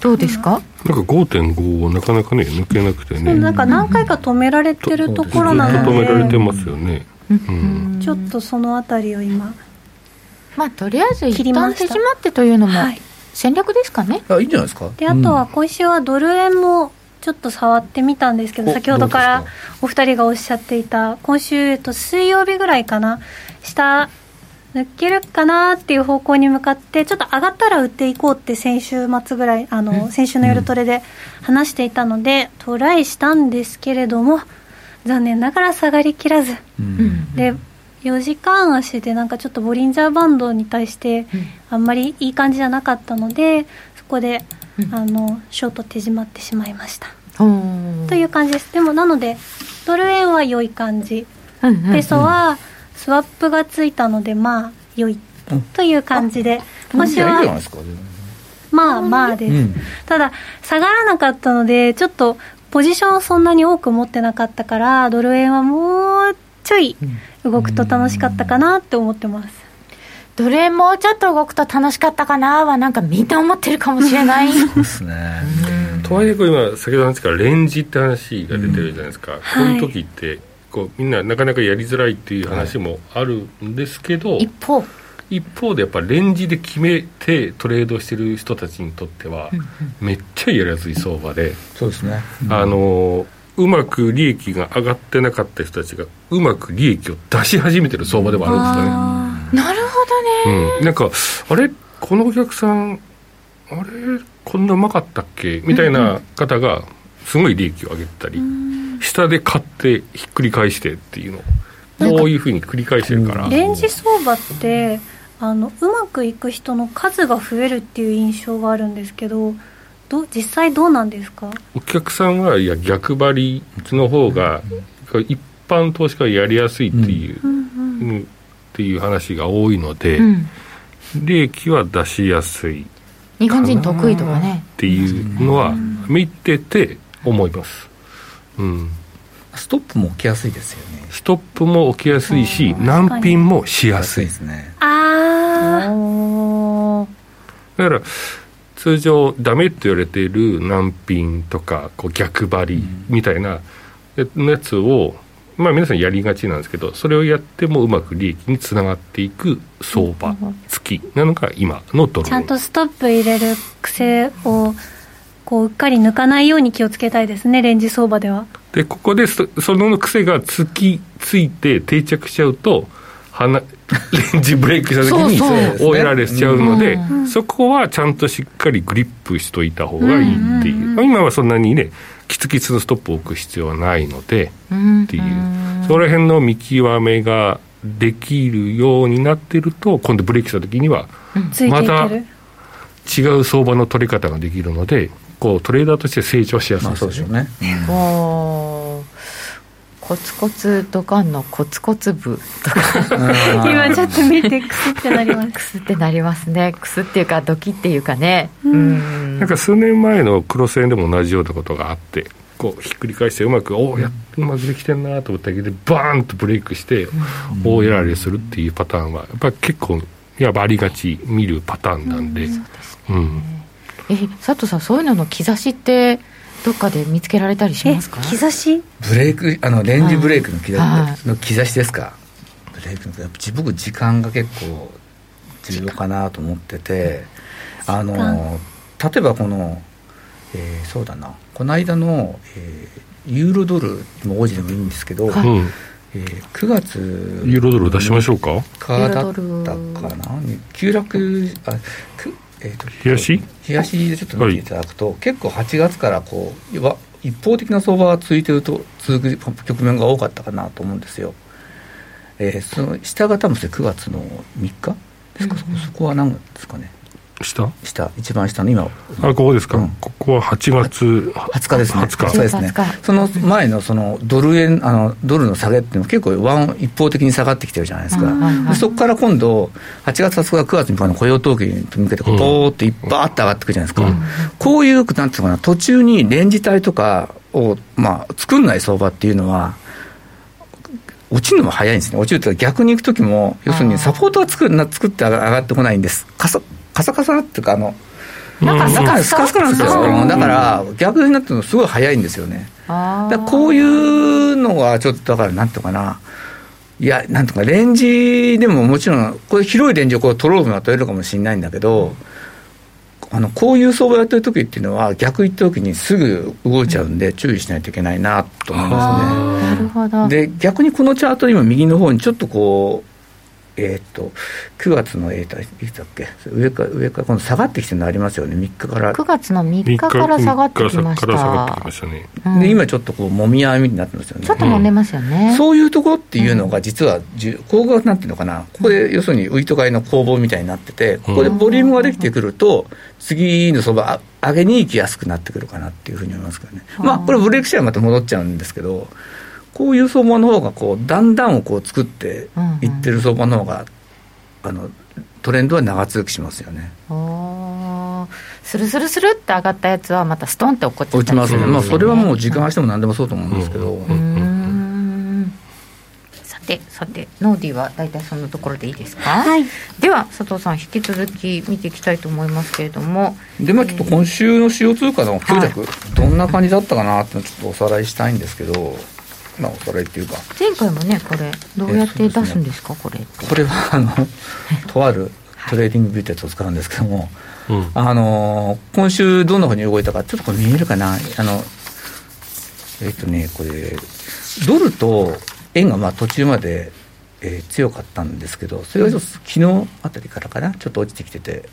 どうですか、なんか5.5をなかなかね抜けなくてね。なんか何回か止められてるところなので、止められてますよね、うん、ちょっとそのあたりを今まあとりあえず一旦手締まってというのも、はい戦略ですかね。あいいんじゃないですか？であとは今週はドル円もちょっと触ってみたんですけど、先ほどからお二人がおっしゃっていた今週、えっと、水曜日ぐらいかな下抜けるかなっていう方向に向かってちょっと上がったら売っていこうって先週末ぐらいあの先週の夜トレで話していたので、トライしたんですけれども残念ながら下がりきらず、うん、で4時間足でなんかちょっとボリンジャーバンドに対してあんまりいい感じじゃなかったのでそこで、あのショート手締まってしまいました。という感じです。でもなのでドル円は良い感じ、ペソはスワップがついたのでまあ良い。という感じで、今週はまあまあです、ただ下がらなかったのでちょっとポジションをそんなに多く持ってなかったからドル円はもうちょい動くと楽しかったかなって思ってます。どれもうちょっと動くと楽しかったかなはなんかみんな思ってるかもしれない。そうですね。とはいえ今先ほどの話からレンジって話が出てるじゃないですか、うん、こういう時って、こうみんななかなかやりづらいっていう話もあるんですけど、はい、一方。一方でやっぱレンジで決めてトレードしてる人たちにとっては、めっちゃやりやすい相場で。そうですね、あのうまく利益が上がってなかった人たちがうまく利益を出し始めてる相場でもあるんですかね。なるほどね、うん、なんかあれこのお客さんあれこんなうまかったっけ？みたいな方がすごい利益を上げたり、下で買ってひっくり返してっていうの。こういうふうに繰り返してるから。レンジ相場ってあのうまくいく人の数が増えるっていう印象があるんですけどど実際どうなんですか？お客さんはいや逆張りの方が、一般投資家はやりやすいっていう、うんっていう話が多いので、利益は出しやすい日本人得意とかね。っていうのは見てて思います、うん、ストップも起きやすいですよね。ストップも起きやすいし難品もしやすい。ですね。ああだから通常ダメって言われている難品とかこう逆張りみたいなやつを、まあ皆さんやりがちなんですけどそれをやってもうまく利益につながっていく相場付きなのが今のドルちゃんとストップ入れる癖をこううっかり抜かないように気をつけたいですねレンジ相場では。でここでその癖がつきついて定着しちゃうとレンジブレイクした時に終えられちゃうのでそこはちゃんとしっかりグリップしといた方がいいっていう、まあ、今はそんなにねキツキツのストップを置く必要はないのでっていう。そこら辺の見極めができるようになってると今度ブレーキした時にはまた違う相場の取り方ができるのでこうトレーダーとして成長しやすいですよね。コツコツドカンのコツコツ部とか。今ちょっと見てクスってなります。クスってなりますね。クスっていうかドキっていうかね。うん。なんか数年前のクロス円でも同じようなことがあってこうひっくり返してうまくおおやうまくできてんなと思ったけどバーンとブレイクして大やられするっていうパターンはやっぱり結構やっぱありがち見るパターンなんで、うん、そうですね、うんえ佐藤さんそういうのの兆しってどっかで見つけられたりしますか？兆し？ブレイクあのレンジブレイクの兆,、はい、の兆しですか？ブレイクの僕時間が結構重要かなと思っててあの例えばこの、えー、そうだな。この間の、えー、ユーロドルの王子でもいいんですけど、はい。えー、9月ユーロドル出しましょうか？かだったかな？急落あえーと、冷やし冷やしでちょっと見ていただくと、はい、結構8月からこう一方的な相場が続いてると続く局面が多かったかなと思うんですよ。えー、その下が多分9月の3日ですか、うんうん、そこは何ですかね下？下。一番下の今。あここですか、うん、ここは8月20日ですね。20日。ですね。その前のそのドル円あのドルの下げっていうのは結構ワン一方的に下がってきてるじゃないですか、でそこから今度8月20日9月にの雇用統計に向けてこうポーっていっぱいあって上がってくるじゃないですか、うん、こういうなんていうのかな途中にレンジ帯とかをまあ作んない相場っていうのは落ちるのも早いんですね。落ちると逆に行く時も要するにサポートが作る作って上がってこないんです。かさカサカサっていうかあの中スカスカなんですよ、だから逆になってるのすごい早いんですよね。だこういうのがちょっとだからなんていうかな。いやなんとかレンジでももちろんこれ広いレンジをこう取ろうとは取れるかもしれないんだけど、あのこういう相場やってる時っていうのは逆行った時にすぐ動いちゃうんで注意しないといけないなと思いますね。なるほど。で逆にこのチャート今右の方にちょっとこうえー、っと9月の、えー、いつだっけ？上から上から今度下がってきてるのありますよね。3日から。9月の3日から下がってきました、ね。うん、で今ちょっとこうもみ合いになってますよね。ちょっと揉んでますよね、うん、そういうところっていうのが実はここがなんていうのかな。ここで要するにウイト買いの攻防みたいになっててここでボリュームができてくると次の相場上げに行きやすくなってくるかなっていうふうに思いますけどね。まあこれブレイクシェアまた戻っちゃうんですけどこういう相場の方がこうだんだんをこう作っていってる相場の方があのトレンドは長続きしますよね。スルスルスルって上がったやつはまたストンって落っこっちゃ落ちますね、まあ、それはもう時間しても何でもそうと思うんですけど。さてさてノーディーは大体そんなところでいいですか、はい、では佐藤さん引き続き見ていきたいと思いますけれども。でまあちょっと今週の主要通貨の強弱、はい、どんな感じだったかなってちょっとおさらいしたいんですけどまあ、おさらいっていうか。前回もねこれどうやって出すんですか、ね、これこれはあのとある TradingView ってのを使うんですけども、はい、あの今週どんなふうに動いたかちょっとこれ見えるかな？あのえっ、とねこれドルと円がまあ途中まで、えー、強かったんですけどそれが昨日あたりからかな？ちょっと落ちてきてて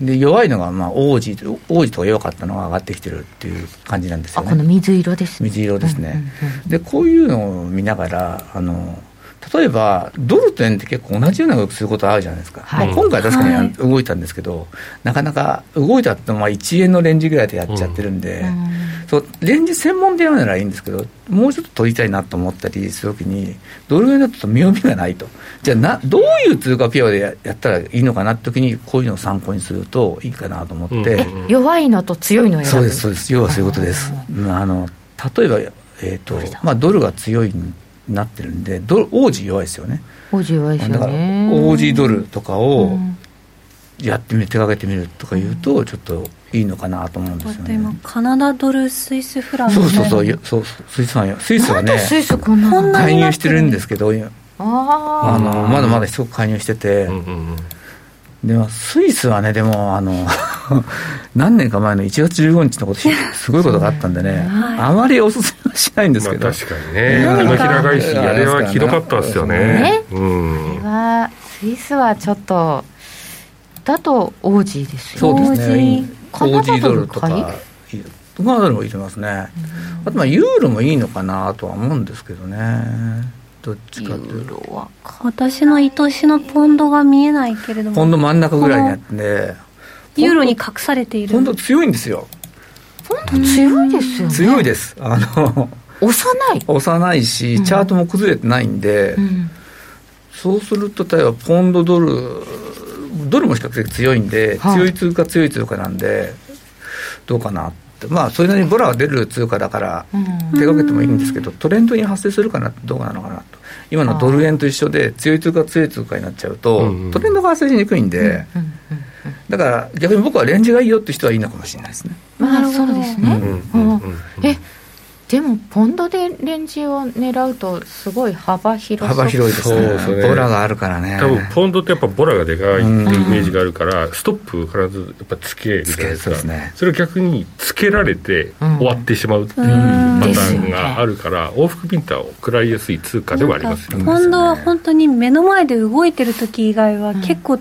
で弱いのがまあ王子王子とか弱かったのが上がってきてるっていう感じなんですよね。この水色です、ね、水色ですね、うんうんうん、でこういうのを見ながらあの例えばドルと円って結構同じような動きすることあるじゃないですか、はい、まあ、今回確かに動いたんですけど、はい、なかなか動いたってまあ1円のレンジぐらいでやっちゃってるんで、うん、そうレンジ専門でやるならいいんですけどもうちょっと取りたいなと思ったりするときにドル円だと見読みがないと。じゃあなどういう通貨ペアでややったらいいのかなって時にこういうのを参考にするといいかなと思って、うん、弱いのと強いのそうですそうです。要はそういうことです。あの例えば、えーとまあ、ドルが強いなってるんでドル王子弱いですよね。王子弱いですよね。だから王子ドルとかをやってみ手がけてみるとかいうとちょっといいのかなと思うんですよね。今カナダドルスイスフランそうそうそうそうスイスはスイスはねスイスこんな介入してるんですけどあのまだまだすごく介入してて、うんうんうん。でもスイスはね、でもあの 何年か前の1月15日のこと、すごいことがあったんでね、あまりおすすめはしないんですけど、まあ、確かにね、手のひら返し、あれはひどかったですよね。ね。うん、はスイスはちょっと、だとオージーですよ、そうですね、オージードルとか、カナダドルも入れますね、あとまあユーロもいいのかなとは思うんですけどね。どっちかというと。私の愛しのポンドが見えないけれども。ポンド真ん中ぐらいにあって。ユーロに隠されている。ポンド強いんですよポンド強いですよね。強いです。あの押さない押さないし、チャートも崩れてないんで、うん、そうすると、例えばポンドドル、ドルも比較的強いんで、強い通貨、強い通貨なんで、どうかなって、まあ、それなりにボラが出る通貨だから、手がけてもいいんですけど、トレンドに発生するかなどうなのかなと。今のドル円と一緒で、強い通貨、強い通貨になっちゃうと、トレンドが発生しにくいんで、だから逆に僕はレンジがいいよって人はいいのかもしれないですね。まあ、そうですね。えでもポンドでレンジを狙うとすごい幅広幅広いですね。そうね。ボラがあるからね。多分ポンドってやっぱボラがでかいっていうイメージがあるから、ストップ必ずやっぱつけるじゃないですか。そね、それを逆につけられて終わってしまうっていうパターンがあるから、往復ピンターを食らいやすい通貨ではありますよね。ポンドは本当に目の前で動いてる時以外は結構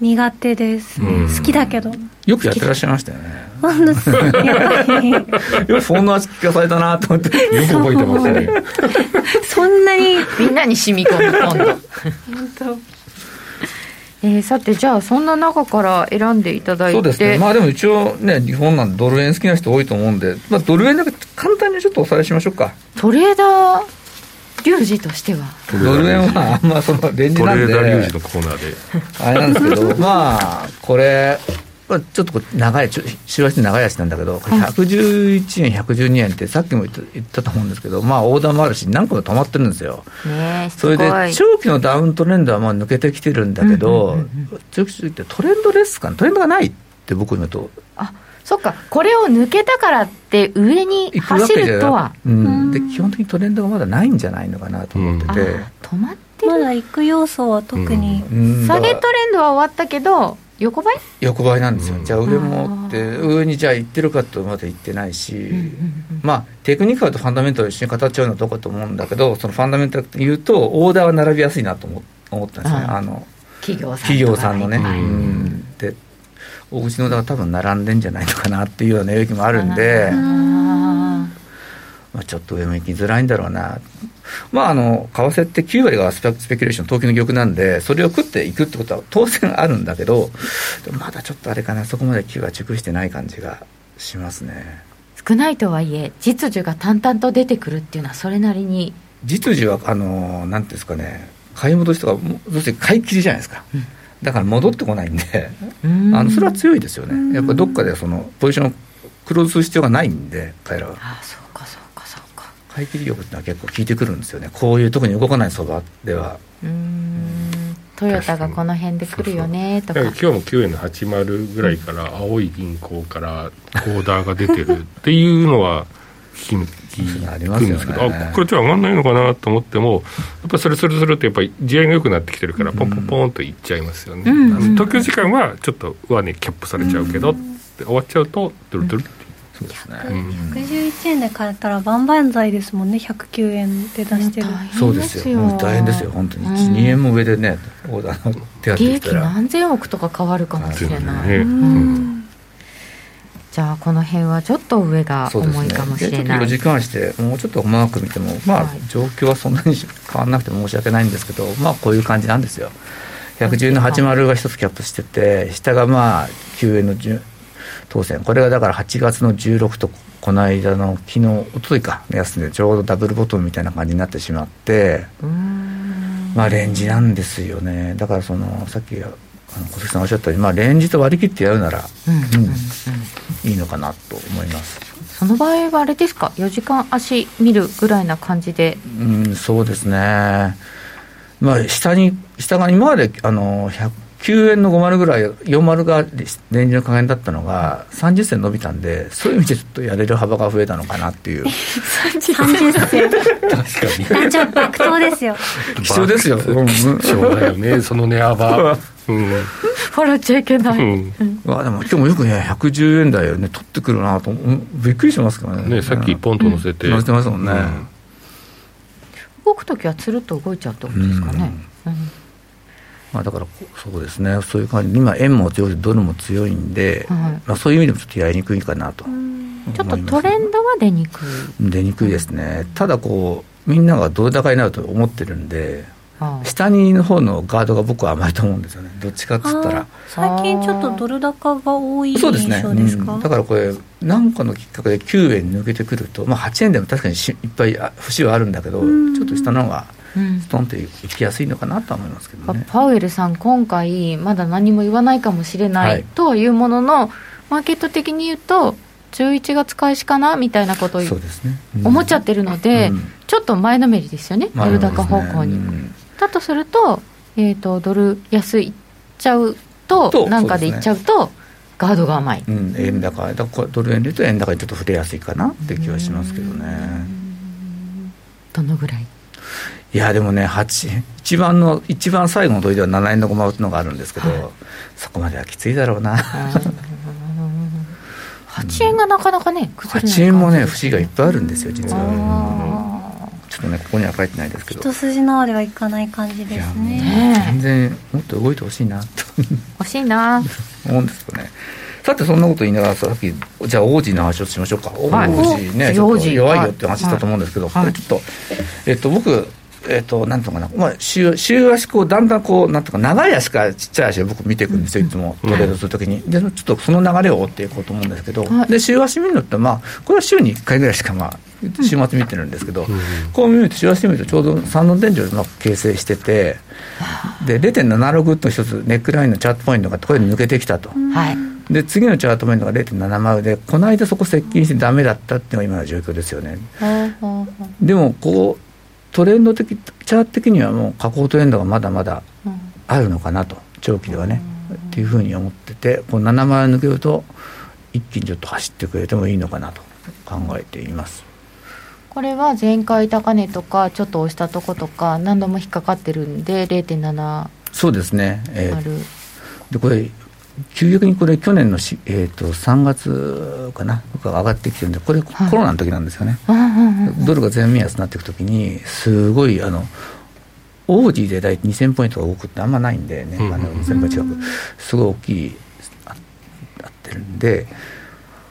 苦手です、好きだけど。よくやってらっしゃいましたよね。本当す。やっぱりよそんな味聞かされたなと思ってよく覚えてますね。そんなに。みんなに染み込む今度。本当。えー、さてじゃあそんな中から選んでいただいて。そうですね。まあでも一応ね日本なんでドル円好きな人多いと思うんで、まあ、ドル円だけ簡単にちょっとおさらいしましょうか。トレーダーリュウジとしてはドル円はあんまそのレンジなんでトレーダーリュウジのコーナーであれなんですけど まあこれちょっと長い、週足長い足なんだけど、111円、112円って、さっきも言ったと思うんですけど、まあ、オーダーもあるし、何個も止まってるんですよ。それで、長期のダウントレンドはまあ抜けてきてるんだけど、長期ってトレンドレスかトレンドがないって僕のと。あそっか、これを抜けたからって上に走るとは。うん、で基本的にトレンドがまだないんじゃないのかなと思ってて。止まってる？まだ行く要素は特に、下げトレンドは終わったけど横ばい？横ばいなんですよ、うん、じゃあ上もって上にじゃあ行ってるかとまだ行ってないし、うんうんうん、まあテクニカルとファンダメンタル一緒に語っちゃうのはどこかと思うんだけどそのファンダメンタルって言うとオーダーは並びやすいなと思思ったんですね。あの企業さん企業さんのね、うん、で大口のオーダーは多分並んでんじゃないのかなっていうような影響もあるんでまあ、ちょっと上も行きづらいんだろうなまあ、あの為替って9割がスペキュレーション、投機の玉なんで、それを食っていくってことは当然あるんだけど、まだちょっとあれかな、そこまで9が熟してない感じがしますね少ないとはいえ、実需が淡々と出てくるっていうのは、それなりに。実需は、あのなんていうんですかね、買い戻しとか、どうして買い切りじゃないですか。うんだから戻ってこないんで、あのそれは強いですよね、やっぱりどっかでそのポジションをクローズする必要がないんで、彼らは。ああそうかそう買い切り力ってのは結構効いてくるんですよね。こういう特に動かない相場では。うん。トヨタがこの辺で来るよねとか。今日も9円の80ぐらいから青い銀行からオーダーが出てるっていうのは聞き聞くんですけど、あこれじゃ上がんないのかなと思ってもやっぱそれそれそれってやっぱり地合いが良くなってきてるからポンポンポンといっちゃいますよね、うん、東京時間はちょっと上値キャップされちゃうけど、うん、終わっちゃうとドルドルそうですね、111円で買ったら万々歳ですもんね。109円で出してる。そうですよ。大変ですよ。本当に。12、円も上でねオーダーの手当利益何千億とか変わるかもしれない、じゃあこの辺はちょっと上が重いかもしれない、ね、時間してもうちょっと細かく見てもまあ、状況はそんなに 変わらなくて申し訳ないんですけどまあこういう感じなんですよ。110の80が一つキャップしてて下がまあ9円の10当選。これがだから8月の16とこの間の昨日おとといか。の安値でちょうどダブルボトムみたいな感じになってしまってまあレンジなんですよね。だからそのさっきあの小関さんおっしゃったように、まあ、レンジと割り切ってやるなら、うん、いいのかなと思いますその場合はあれですか？4時間足見るぐらいな感じでうんそうですねまあ下に下が今まであの100 9円の50ぐらい、40が年次の加減だったのが、30銭伸びたんで、そういう意味でちょっとやれる幅が増えたのかなっていう。30銭。確かに。じゃ爆投ですよ。貴重ですよ。貴重だよね、その値幅。うん、笑っちゃいけない、うん、あでも今日もよくね110円台をね取ってくるなとびっくりしますからね。ねさっきポンと乗せて、乗せてますもんね、動く時はつるっと動いちゃうってことですかね、うん。まあ、だからそうですね、そういう感じ、今、円も強いドルも強いんで、はい、まあ、そういう意味でもちょっとやりにくいかなと、ちょっとトレンドは出にくい。出にくいですね、ただこう、みんながドル高になると思ってるんで、下にの方のガードが僕は甘いと思うんですよね。どっちかっつったら。最近ちょっとドル高が多い印象ですかそうですね、うん、だからこれ何かのきっかけで9円抜けてくると、まあ、8円でも確かにいっぱい節はあるんだけど、ちょっと下の方がストンといきやすいのかなと思いますけどね、パウエルさん今回まだ何も言わないかもしれない、とはい。うもののマーケット的に言うと11月開始かなみたいなことを、ね。うん、思っちゃってるので、うん、ちょっと前のめりですよね、ドル高方向に。ね、だとすると,、えーと、ドル安いっちゃうと、なんかでいっちゃうと、ガードが甘い、うん、円高。だドル円で言うと円高にちょっと触れやすいかなって気はしますけどね。どのぐらい？いやでもね一番の一番最後の問いでは7円の駒打つのがあるんですけど、はい、そこまではきついだろうな。8円がなかなかね崩れない8円もね節がいっぱいあるんですよ実はちょっとねここには書いてないですけど。一筋縄ではいかない感じですね。全然もっと動いてほしいなと。欲しいな。思うんですよね。さてそんなこと言いながらさっきじゃあ王子の話をしましょうか、はい、王子ねちょっと弱いよって話したと思うんですけど、はい、これちょっとえっと僕えっ、ー、と、なんとかな、まあ、週週足こう、だんだんこう、なんとか、長い足からちっちゃい足を僕見ていくんですよ、いつも。トレードするときに。で、ちょっとその流れを追っていこうと思うんですけど、はい、で、週足見るのって、まあ、これは週に1回ぐらいしか、まあ、週末見てるんですけど、うん、こう見ると、週足見るとちょうど三の天井でうまく形成してて、で、0.76と一つ、ネックラインのチャートポイントがこれで抜けてきたと。はい。で次のチャートポイントが0.70でこの間そこ接近してだめだったっていうのが今の状況ですよね。でもこうトレンド的チャート的にはもう下降トレンドがまだまだあるのかなと、長期ではね、っていうふうに思っててこの7万円抜けると一気にちょっと走ってくれてもいいのかなと考えています。これは前回高値とかちょっと押したとことか何度も引っかかってるんで0.7そうですね、えー、でこれ急激にこれ、去年のし、えーと、3月かな、僕は上がってきてるんで、これ、コロナの時なんですよね、ドルが全面安になっていくときに、すごい、あの、オーディで大体2000ポイントが動くってあんまないんでね、あの2000ポイント近く、すごい大きい、あってるんで、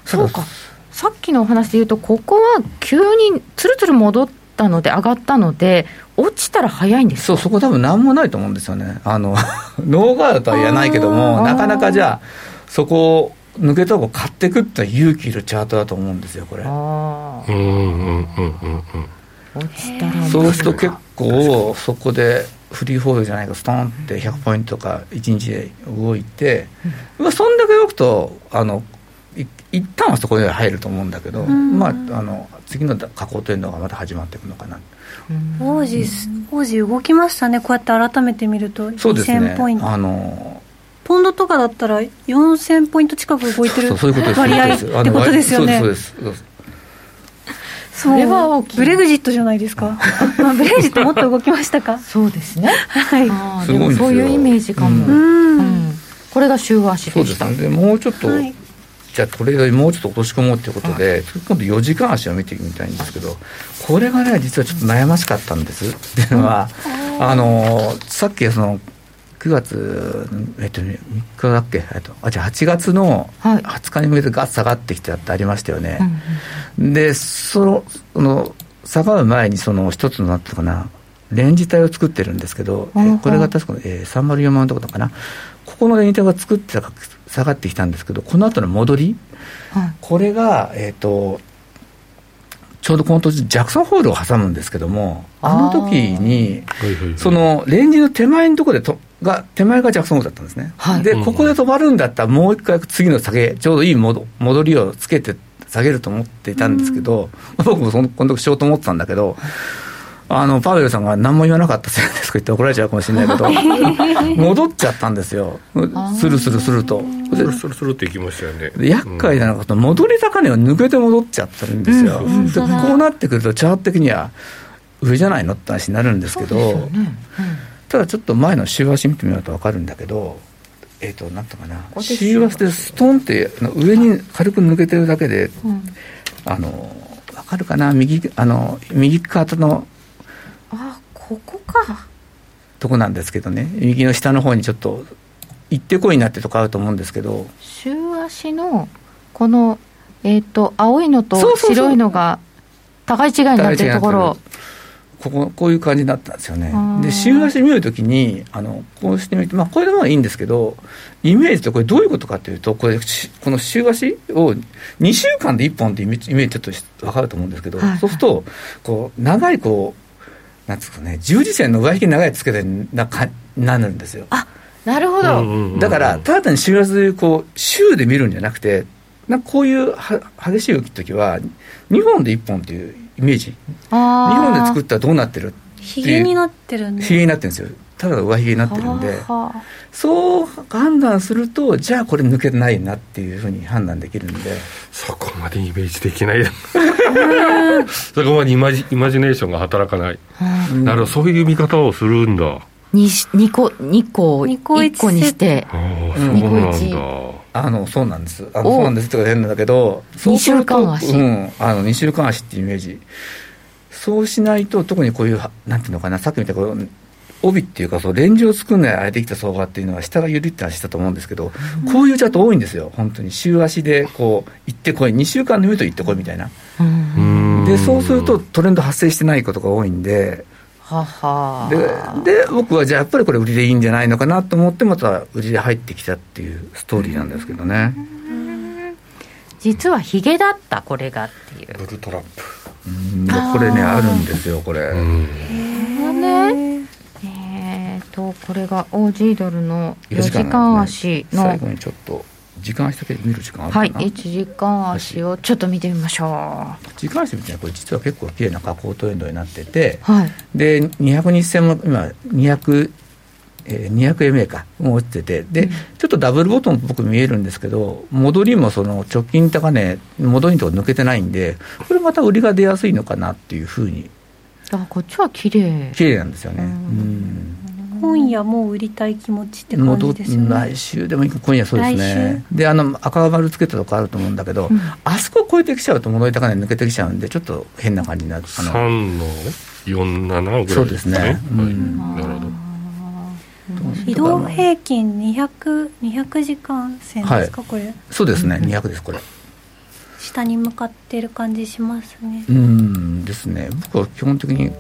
そうか、さっきのお話で言うと、ここは急につるつる戻ったので、上がったので、落ちたら早いんですそう、そこ多分何もないと思うんですよね。あの、ノーガードとは言わないけども、なかなかじゃあ、そこを抜けたとこ買ってくって勇気いるチャートだと思うんですよ、これ。あうんうんうんうん落ちたらそうすると結構、そこでフリーフォールじゃないか、ストンって100ポイントか1日で動いて、うん、まあ、そんだけ動くと、あの、い一旦はそこで入ると思うんだけど、まあ、あの次の下降というのがまた始まっていくのかな。王子、王子動きましたね、こうやって改めて見ると、2000ポイント。あのポンドとかだったら4000ポイント近く動いてる割合ってことですよね。そうですそうです。それは大きい。ブレグジットじゃないですか、まあ、ブレグジットもっと動きましたか。そうですね。はい。でもそういうイメージかも、うん、これが週足でしたそうですね。もうちょっと、はいじゃあトレードにもうちょっと落とし込もうとい。うことで、今度4時間足を見てみたいんですけど、これがね、実はちょっと悩ましかったんです。っていうのは、あのさっきその9月、えっと、3日だっけ、えっと、あじゃあ8月の20日に向けてガッ下がってきたってありましたよね。で、そのその下がる前にその一つのなんていうかな、レンジ帯を作ってるんですけど、えこれが確か、えー、304万とかかな、ここのレンジ帯が作ってた下がってきたんですけど、この後の戻り、はい、これが、えっ、ー、と、ちょうどこの年、ジャクソンホールを挟むんですけども、あの時に、そのレンジの手前のところでとが、手前がジャクソンホールだったんですね。はい、で、ここで止まるんだったら、もう一回次の下げ、ちょうどいい戻戻りをつけて下げると思っていたんですけど、僕もそのこの時しようと思ってたんだけど、あのパウエルさんが何も言わなかったせいですか言って怒られちゃうかもしれないけど、戻っちゃったんですよ、スルスルすると。スルスルスルっていきましたよね。厄介なのが、戻り高値を抜けて戻っちゃってるんですよ。うん、でこうなってくると、チャート的には上じゃないのって話になるんですけど、ね。うん、ただちょっと前の週足見てみると分かるんだけど、えっ、ー、と、なんとかな、週足でストンって上に軽く抜けてるだけで、うん、あの、分かるかな、右あの右肩のあここか。とこなんですけどね。右の下の方にちょっと行ってこいになってるとこあると思うんですけど。週足のこのえっ、ー、と青いのと白いのが高い違いになってるところ。こここういう感じになったんですよね。で週足見るときにあのこうしてみると、まあ、これでもいいんですけどイメージってこれどういうことかっていうとこれこの週足を2週間で1本ってイメージちょっと分かると思うんですけど、はい、そうするとこう長いこうなんつうかね十字線の上引き長いつけてなかなるんですよ。あなるほど、だからただ単に週足でこう週で見るんじゃなくてなこういうは激しい動きの時は2本で1本っていうイメージ。日本で作ったらどうなってるひげになってるんでひげになってるんですよただ上ひげになってるんでそう判断するとじゃあこれ抜けないなっていうふうに判断できるんで。そこまでイメージできない。そこまでイマジイマジネーションが働かない、なるほどそういう見方をするんだ。2, 2個2個2個1個にして。2個1あのそうなんです。あのそうなんですってか変なんだけど2週間足、うん、あの2週間足っていうイメージ。そうしないと特にこういうなんていうのかなさっきみたいな帯っていうかそうレンジを作るのにあれできた相場っていうのは下が緩いって話したと思うんですけど、うん、こういうチャート多いんですよ本当に。週足でこう行ってこい2週間で見ると行ってこいみたいな、うん、でそうするとトレンド発生してないことが多いんではは。でで僕はじゃあやっぱりこれ売りでいいんじゃないのかなと思ってまた売りで入ってきたっていうストーリーなんですけどね。実はヒゲだったこれがっていう。ブルトラップ。うん。これねあるんですよこれ。へええー、とこれがオージードルの4時間足の、最後にちょっと時間足だけ見る時間あるかな。はい1時間足をちょっと見てみましょう。時間足みたいなこれ実は結構綺麗な下降トレンドになってて、はい、で200日線も今200えー、200MA かも落ちててで、うん、ちょっとダブルボトムっぽく見えるんですけど戻りもその直近高値戻りとか抜けてないんでこれまた売りが出やすいのかなっていうふうに。あこっちは綺麗。綺麗なんですよね。うん今夜も売りたい気持ちって感じですよね。来週でも今夜そうですね。であの赤丸つけたとこあると思うんだけど、うん、あそこ超えてきちゃうと戻り高値抜けてきちゃうんでちょっと変な感じになる。あの3の47ぐらいそうですね、うん、なるほど移動平均 200, 200時間線ですか、はい、これそうですね、うん、200ですこれ下に向かってる感じしますねうんですね僕は基本的に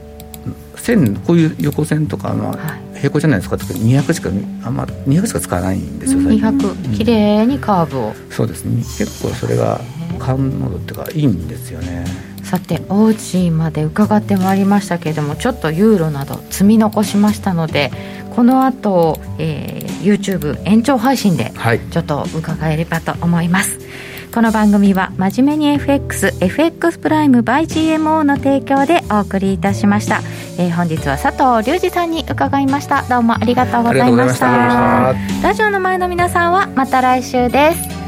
線こういう横線とか、まあ、平行じゃないですか。特に200しかあんま200しか使わないんですよ最近。200綺麗にカーブを、そうですね。結構それが感モードっていうかいいんですよね。さてオージーまで伺ってまいりましたけれどもちょっとユーロなど積み残しましたのでこの後、えー、YouTube 延長配信でちょっと伺えればと思います、はい、この番組は真面目に FXFX プライム by GMO の提供でお送りいたしました、えー、本日は佐藤隆二さんに伺いました。どうもありがとうございました。ラジオの前の皆さんはまた来週です